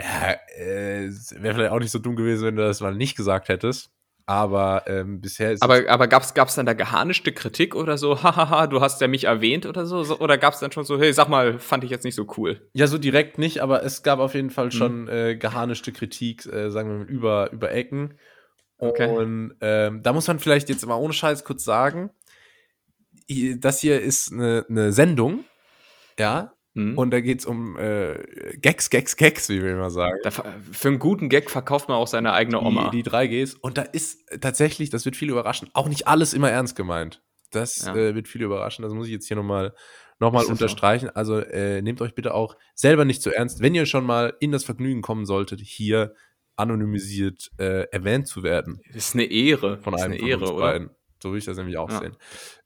ja, äh, wäre vielleicht auch nicht so dumm gewesen, wenn du das mal nicht gesagt hättest. Aber ähm, bisher ist. Aber, aber gab es dann da geharnischte Kritik oder so? Hahaha, du hast ja mich erwähnt oder so? so oder gab es dann schon so, hey, sag mal, fand ich jetzt nicht so cool? Ja, so direkt nicht, aber es gab auf jeden Fall mhm. schon mhm. äh, geharnischte Kritik, äh, sagen wir mal, über, über Ecken. Okay. Und ähm, da muss man vielleicht jetzt mal ohne Scheiß kurz sagen, das hier ist eine, eine Sendung, ja, Hm? und da geht's um äh, Gags, Gags, Gags, wie wir immer sagen. Da, für einen guten Gag verkauft man auch seine eigene Oma. Die, die drei Gs. Und da ist tatsächlich, das wird viele überraschen, auch nicht alles immer ernst gemeint. Das Ja. äh, wird viele überraschen. Das muss ich jetzt hier nochmal noch mal unterstreichen. Also äh, nehmt euch bitte auch selber nicht zu ernst. Wenn ihr schon mal in das Vergnügen kommen solltet, hier anonymisiert äh, erwähnt zu werden das ist eine Ehre. von ist einem eine von Ehre, uns oder? beiden. So würde ich das nämlich auch Ja. sehen.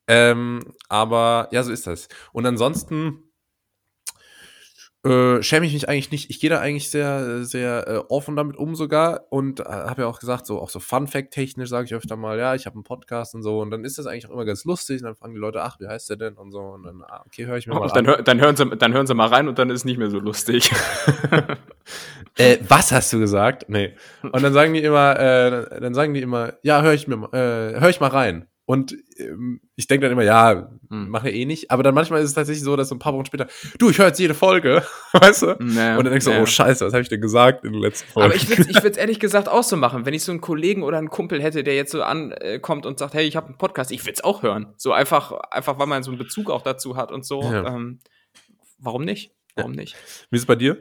Ähm, aber ja, so ist das. Und ansonsten äh, schäme ich mich eigentlich nicht. Ich gehe da eigentlich sehr, sehr äh, offen damit um sogar und äh, habe ja auch gesagt, so auch so Fun Fact technisch sage ich öfter mal, ja, ich habe einen Podcast und so und dann ist das eigentlich auch immer ganz lustig und dann fragen die Leute, ach, wie heißt der denn und so und dann, ah, okay, höre ich mir mal Und dann, an. hör, dann, hören sie, dann hören sie mal rein und dann ist es nicht mehr so lustig. Äh, was hast du gesagt? Nee. Und dann sagen die immer, äh, dann sagen die immer, ja, höre ich mir, mal- äh, hör ich mal rein. Und ähm, ich denke dann immer, ja, Hm. mache eh nicht. Aber dann manchmal ist es tatsächlich so, dass so ein paar Wochen später, du, ich höre jetzt jede Folge, weißt du? Naja, Und dann denkst du, naja. oh Scheiße, was habe ich denn gesagt in der letzten Folge? Aber ich würde ich würd's ehrlich gesagt auch so machen. Wenn ich so einen Kollegen oder einen Kumpel hätte, der jetzt so ankommt und sagt, hey, ich habe einen Podcast, ich würde es auch hören. So einfach, einfach, weil man so einen Bezug auch dazu hat und so. Ja. Ähm, warum nicht? Warum nicht? Wie ist es bei dir?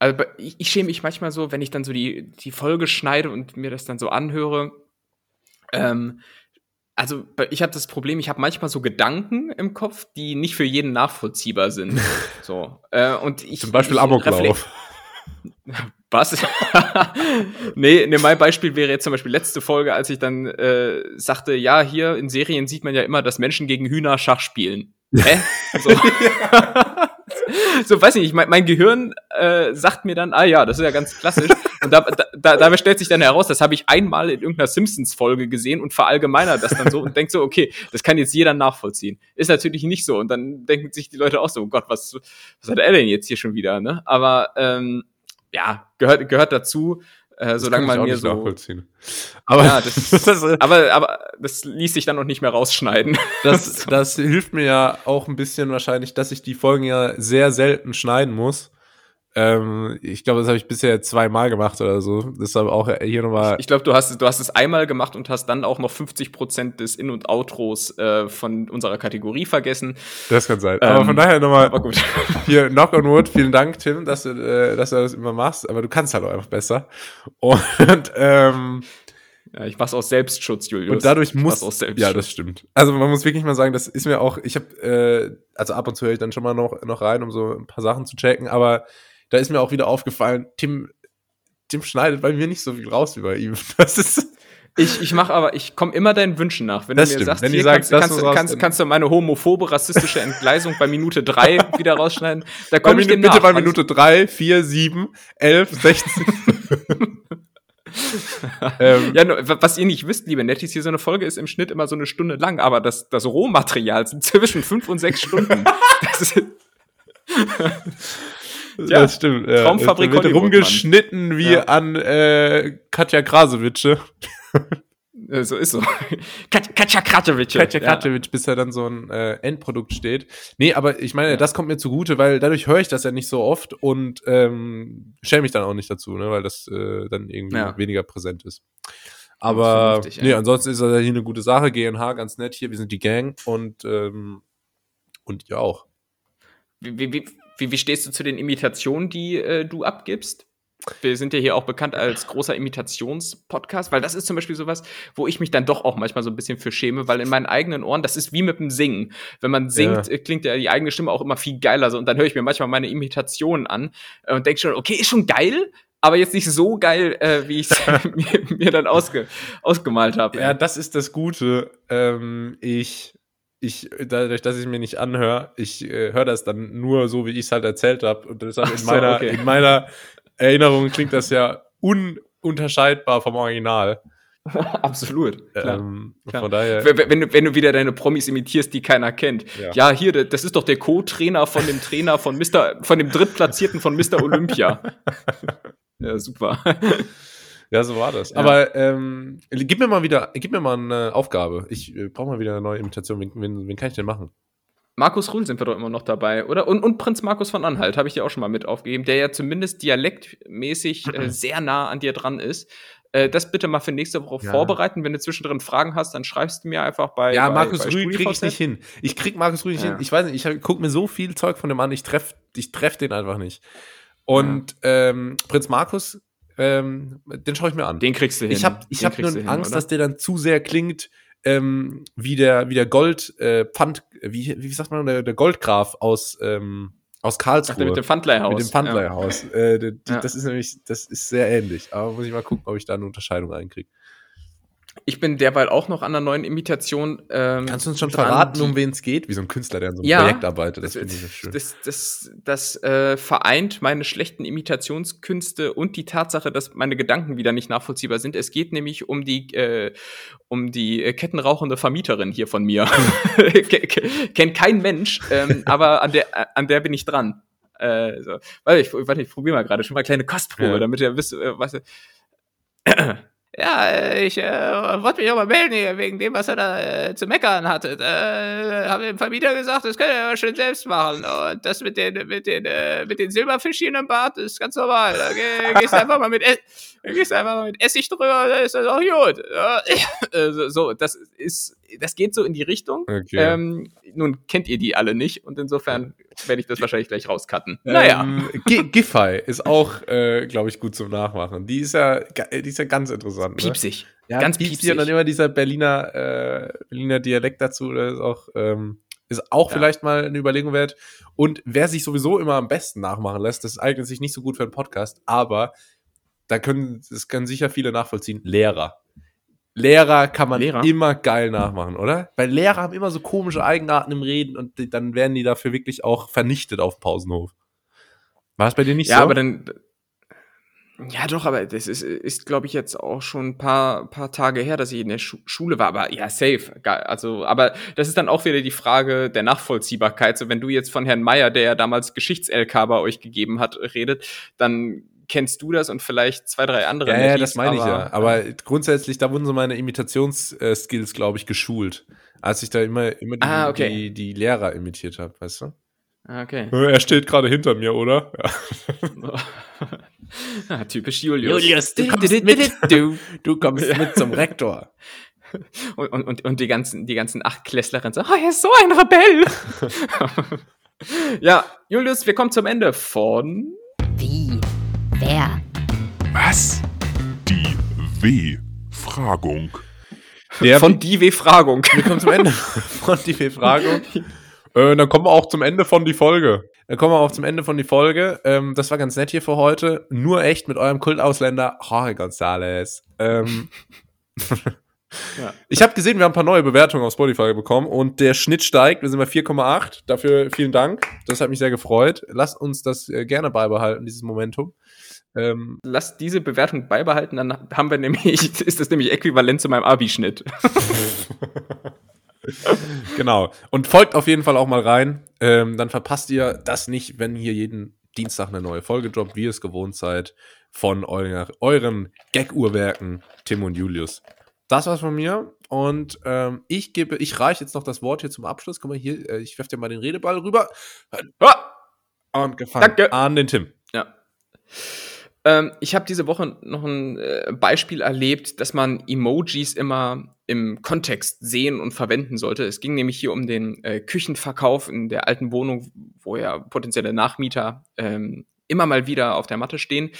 Also ich, ich schäme mich manchmal so, wenn ich dann so die, die Folge schneide und mir das dann so anhöre. Ähm, also ich habe das Problem, ich habe manchmal so Gedanken im Kopf, die nicht für jeden nachvollziehbar sind. so äh, und ich Zum Beispiel ich Amoklauf. Was? nee, nee, mein Beispiel wäre jetzt zum Beispiel letzte Folge, als ich dann äh, sagte, ja, hier in Serien sieht man ja immer, dass Menschen gegen Hühner Schach spielen. Hä? So, so weiß ich nicht, mein, mein Gehirn äh, sagt mir dann, ah ja, das ist ja ganz klassisch. Und da, da, da, dabei stellt sich dann heraus, das habe ich einmal in irgendeiner Simpsons-Folge gesehen und verallgemeinert das dann so und denkt so, okay, das kann jetzt jeder nachvollziehen. Ist natürlich nicht so. Und dann denken sich die Leute auch so, oh Gott, was, was hat er denn jetzt hier schon wieder? Ne? Aber ähm, ja, gehört, gehört dazu, äh, solange man mir nicht so. nachvollziehen. Aber Ja, das- das, äh, Aber, aber das ließ sich dann noch nicht mehr rausschneiden. das, das hilft mir ja auch ein bisschen wahrscheinlich, dass ich die Folgen ja sehr selten schneiden muss. Ähm, ich glaube, das habe ich bisher zweimal gemacht oder so. Deshalb auch hier nochmal. Ich glaube, du hast, du hast es einmal gemacht und hast dann auch noch 50% des In- und Outros äh, von unserer Kategorie vergessen. Das kann sein. Aber Ähm, von daher nochmal Aber hier Knock on Wood. Vielen Dank, Tim, dass du, äh, dass du das immer machst. Aber du kannst halt auch einfach besser. Und, ähm, ja, ich mach's aus Selbstschutz, Julius. und dadurch Ich muss. mach's aus Selbstschutz. Ja, das stimmt. Also man muss wirklich mal sagen, das ist mir auch. Ich habe, äh, also ab und zu höre ich dann schon mal noch, noch rein, um so ein paar Sachen zu checken. Aber da ist mir auch wieder aufgefallen, Tim. Tim schneidet bei mir nicht so viel raus wie bei ihm. Das ist. Ich, ich mache aber, ich komme immer deinen Wünschen nach. Wenn Das du mir stimmt. sagst, Wenn hier sagt, kannst, kannst, kannst, kannst du meine homophobe, rassistische Entgleisung bei Minute drei wieder rausschneiden, da komme ich dem bitte nach. bei Minute 3, 4, 7, 11, 16. ähm, Ja, nur, was ihr nicht wisst, liebe Nettis, hier so eine Folge ist im Schnitt immer so eine Stunde lang, aber das, das Rohmaterial sind zwischen fünf und sechs Stunden. Das ist, Ja, das stimmt. Ja. Traumfabrik wird Hollywood, rumgeschnitten wie Ja. an äh, Katja Krasowitsche. äh, so ist so. Kat- Katja Kratovic. Katja Krasowitsch, bis er dann so ein äh, Endprodukt steht. Nee, aber ich meine, das kommt mir zugute, weil dadurch höre ich das ja nicht so oft und ähm, schäme mich dann auch nicht dazu, ne, weil das äh, dann irgendwie Ja. weniger präsent ist. Aber vernünftig, nee, ja. ansonsten ist das ja hier eine gute Sache. GNH ganz nett hier, wir sind die Gang und ähm, und ihr auch. Wie, wie, wie, wie, stehst du zu den Imitationen, die äh, du abgibst? Wir sind ja hier auch bekannt als großer Imitationspodcast, weil das ist zum Beispiel sowas, wo ich mich dann doch auch manchmal so ein bisschen für schäme, weil in meinen eigenen Ohren, das ist wie mit dem Singen. Wenn man singt, Ja. klingt ja die eigene Stimme auch immer viel geiler. So, und dann höre ich mir manchmal meine Imitationen an äh, und denke schon, okay, ist schon geil, aber jetzt nicht so geil, äh, wie ich es mir, mir dann ausge, ausgemalt habe. Ja, das ist das Gute. Ähm, ich, ich, dadurch, dass ich mir nicht anhöre, ich äh, höre das dann nur so, wie ich es halt erzählt habe. Und deshalb in so, meiner, okay. in meiner Erinnerung klingt das ja ununterscheidbar vom Original. Absolut. Klar. Ähm, Klar. Von daher. Wenn, du, wenn du wieder deine Promis imitierst, die keiner kennt. Ja. Ja, hier, da- das ist doch der Co-Trainer von dem Trainer von Mr., von dem Drittplatzierten von Mr. Olympia. ja, super. Ja, so war das. Ja. Aber ähm, gib mir mal wieder, gib mir mal eine Aufgabe. Ich äh, brauche mal wieder eine neue Imitation. Wen, wen, wen kann ich denn machen? Markus Ruhl sind wir doch immer noch dabei, oder? Und, und Prinz Markus von Anhalt habe ich dir auch schon mal mit aufgegeben, der ja zumindest dialektmäßig äh, sehr nah an dir dran ist. Äh, das bitte mal für nächste Woche Ja. vorbereiten. Wenn du zwischendrin Fragen hast, dann schreibst du mir einfach bei. Ja, bei, Markus bei Rühl kriege ich nicht hin. Ich krieg Markus Rühl nicht Ja. hin. Ich weiß nicht, ich gucke mir so viel Zeug von dem an, ich treff, ich treff den einfach nicht. Und ähm, Prinz Markus, ähm, den schaue ich mir an. Den kriegst du hin. ich habe ich Den hab nur hin, Angst, oder? dass der dann zu sehr klingt ähm, wie der, wie der Gold, äh, Pfand, wie, wie sagt man, der, der Goldgraf aus, ähm, aus Ach, Karlsruhe. der mit dem Pfandleihhaus. Mit dem Pfandleihhaus. Äh, die, die, Ja. Das ist nämlich, das ist sehr ähnlich. Aber muss ich mal gucken, ob ich da eine Unterscheidung reinkriege. Ich bin derweil auch noch an einer neuen Imitation. Ähm, Kannst du uns schon dran, verraten, um wen es geht? Wie so ein Künstler, der an so einem Ja. Projekt arbeitet. Das Das, finde ich sehr schön. das, das, das äh, vereint meine schlechten Imitationskünste und die Tatsache, dass meine Gedanken wieder nicht nachvollziehbar sind. Es geht nämlich um die, äh, um die äh, kettenrauchende Vermieterin hier von mir. Ke- ke- Kennt kein Mensch, ähm, aber an der, an der bin ich dran. Äh, so. Warte, ich, warte, ich probiere mal gerade schon mal eine kleine Kostprobe, Ja. damit ihr wisst, äh, was. Ja, äh, ich äh, wollte mich auch mal melden hier, wegen dem, was er da äh, zu meckern hatte. Äh, habe dem Vermieter gesagt, das könnt ihr aber schön selbst machen. Und das mit den, mit den, äh, mit den Silberfischchen im Bad ist ganz normal. Da geh, gehst du einfach mal mit, gehst du einfach mal mit Essig drüber, dann ist das auch gut. Ja, äh, so, das ist, das geht so in die Richtung. Okay. Ähm, nun kennt ihr die alle nicht und insofern werde ich das wahrscheinlich gleich rauscutten. Naja. Ähm, Gi- Giffey ist auch, äh, glaube ich, gut zum Nachmachen. Die ist ja, die ist ja ganz interessant. Ne? Piepsig. Ja, ganz piepsig. piepsig. Und dann immer dieser Berliner, äh, Berliner Dialekt dazu, das ist auch, ähm, ist auch Ja. vielleicht mal eine Überlegung wert. Und wer sich sowieso immer am besten nachmachen lässt, das eignet sich nicht so gut für einen Podcast, aber da können, das können sicher viele nachvollziehen, Lehrer. Lehrer kann man Lehrer? immer geil nachmachen, oder? Weil Lehrer haben immer so komische Eigenarten im Reden und die, dann werden die dafür wirklich auch vernichtet auf Pausenhof. War es bei dir nicht ja, so? aber dann. Ja, doch, aber das ist, ist glaube ich, jetzt auch schon ein paar, paar Tage her, dass ich in der Schu Schule war. Aber ja, safe. Also, aber das ist dann auch wieder die Frage der Nachvollziehbarkeit. So, wenn du jetzt von Herrn Meier, der ja damals Geschichts-LK bei euch gegeben hat, redet, dann kennst du das und vielleicht zwei, drei andere. Ja, ja, das meine ich ja. Aber grundsätzlich, da wurden so meine Imitationsskills, glaube ich, geschult. Als ich da immer, immer die, Ah, okay. die, die Lehrer imitiert habe, weißt du? Ah, Okay. Er steht gerade hinter mir, oder? Ja. ah, typisch Julius. Julius, du kommst mit. du, du. Kommst mit zum Rektor. Und, und, und, die ganzen, die ganzen Achtklässlerinnen so, oh, er ist so ein Rebell. ja, Julius, wir kommen zum Ende von. Wie? Wer? Was? Die W-Fragung. Von die W-Fragung. wir kommen zum Ende von die Befragung. Äh, dann kommen wir auch zum Ende von die Folge. Dann kommen wir auch zum Ende von die Folge. Ähm, das war ganz nett hier für heute. Nur echt mit eurem Kultausländer Jorge González. Ähm, Ja. Ich habe gesehen, wir haben ein paar neue Bewertungen auf Spotify bekommen und der Schnitt steigt. Wir sind bei 4,8. Dafür vielen Dank. Das hat mich sehr gefreut. Lasst uns das äh, gerne beibehalten, dieses Momentum. Ähm, Lass diese Bewertung beibehalten, dann haben wir nämlich, ist das nämlich äquivalent zu meinem Abi-Schnitt. genau. Und folgt auf jeden Fall auch mal rein. Ähm, dann verpasst ihr das nicht, wenn hier jeden Dienstag eine neue Folge droppt, wie ihr es gewohnt seid, von euer, euren Gag-Uhrwerken Tim und Julius. Das war's von mir. Und ähm, ich gebe, ich reiche jetzt noch das Wort hier zum Abschluss. Guck mal hier, äh, ich werfe dir mal den Redeball rüber. Und gefangen Danke. an den Tim. Ja. Ähm, ich habe diese Woche noch ein äh, Beispiel erlebt, dass man Emojis immer im Kontext sehen und verwenden sollte. Es ging nämlich hier um den äh, Küchenverkauf in der alten Wohnung, wo ja potenzielle Nachmieter ähm, immer mal wieder auf der Matte stehen.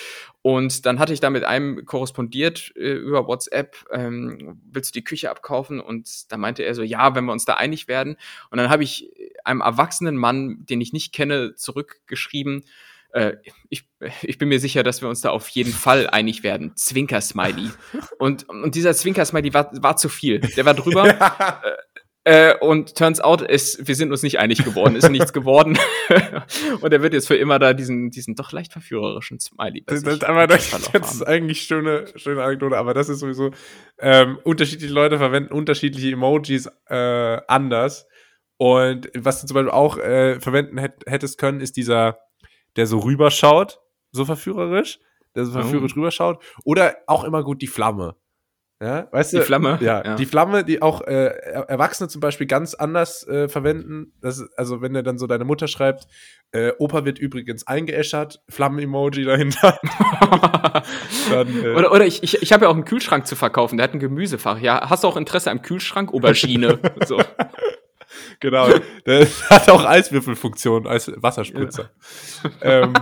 Und dann hatte ich da mit einem korrespondiert äh, über WhatsApp, ähm, willst du die Küche abkaufen? Und da meinte er so, ja, wenn wir uns da einig werden. Und dann habe ich einem erwachsenen Mann, den ich nicht kenne, zurückgeschrieben, äh, ich, ich bin mir sicher, dass wir uns da auf jeden Fall einig werden. Zwinker-Smiley. Und, und dieser Zwinker-Smiley war, war zu viel. Der war drüber. Äh, und turns out, ist, wir sind uns nicht einig geworden, ist nichts geworden. und er wird jetzt für immer da diesen, diesen doch leicht verführerischen Smiley. Das, das, aber das, das ist eigentlich schöne, schöne Anekdote, aber das ist sowieso, ähm, unterschiedliche Leute verwenden unterschiedliche Emojis äh, anders. Und was du zum Beispiel auch äh, verwenden hätt, hättest können, ist dieser, der so rüberschaut, so verführerisch, der so verführerisch rüberschaut. Oder auch immer gut die Flamme. Ja, weißt Die du? Flamme, Ja, ja. die Flamme, die auch äh, Er- Erwachsene zum Beispiel ganz anders äh, verwenden. Das ist, also, wenn dir dann so deine Mutter schreibt, äh, Opa wird übrigens eingeäschert, Flammen-Emoji dahinter. dann, äh, Oder, oder ich, ich, ich habe ja auch einen Kühlschrank zu verkaufen, der hat ein Gemüsefach. Ja, hast du auch Interesse am Kühlschrank? Aubergine. so. Genau. Der hat auch Eiswürfelfunktion als Wasserspritzer. ähm,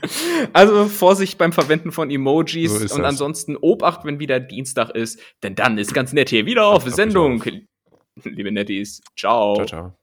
Also Vorsicht beim Verwenden von Emojis So und das. ansonsten Obacht, wenn wieder Dienstag ist, denn dann ist ganz nett hier wieder auf Sendung. Liebe Netties, ciao. ciao, ciao.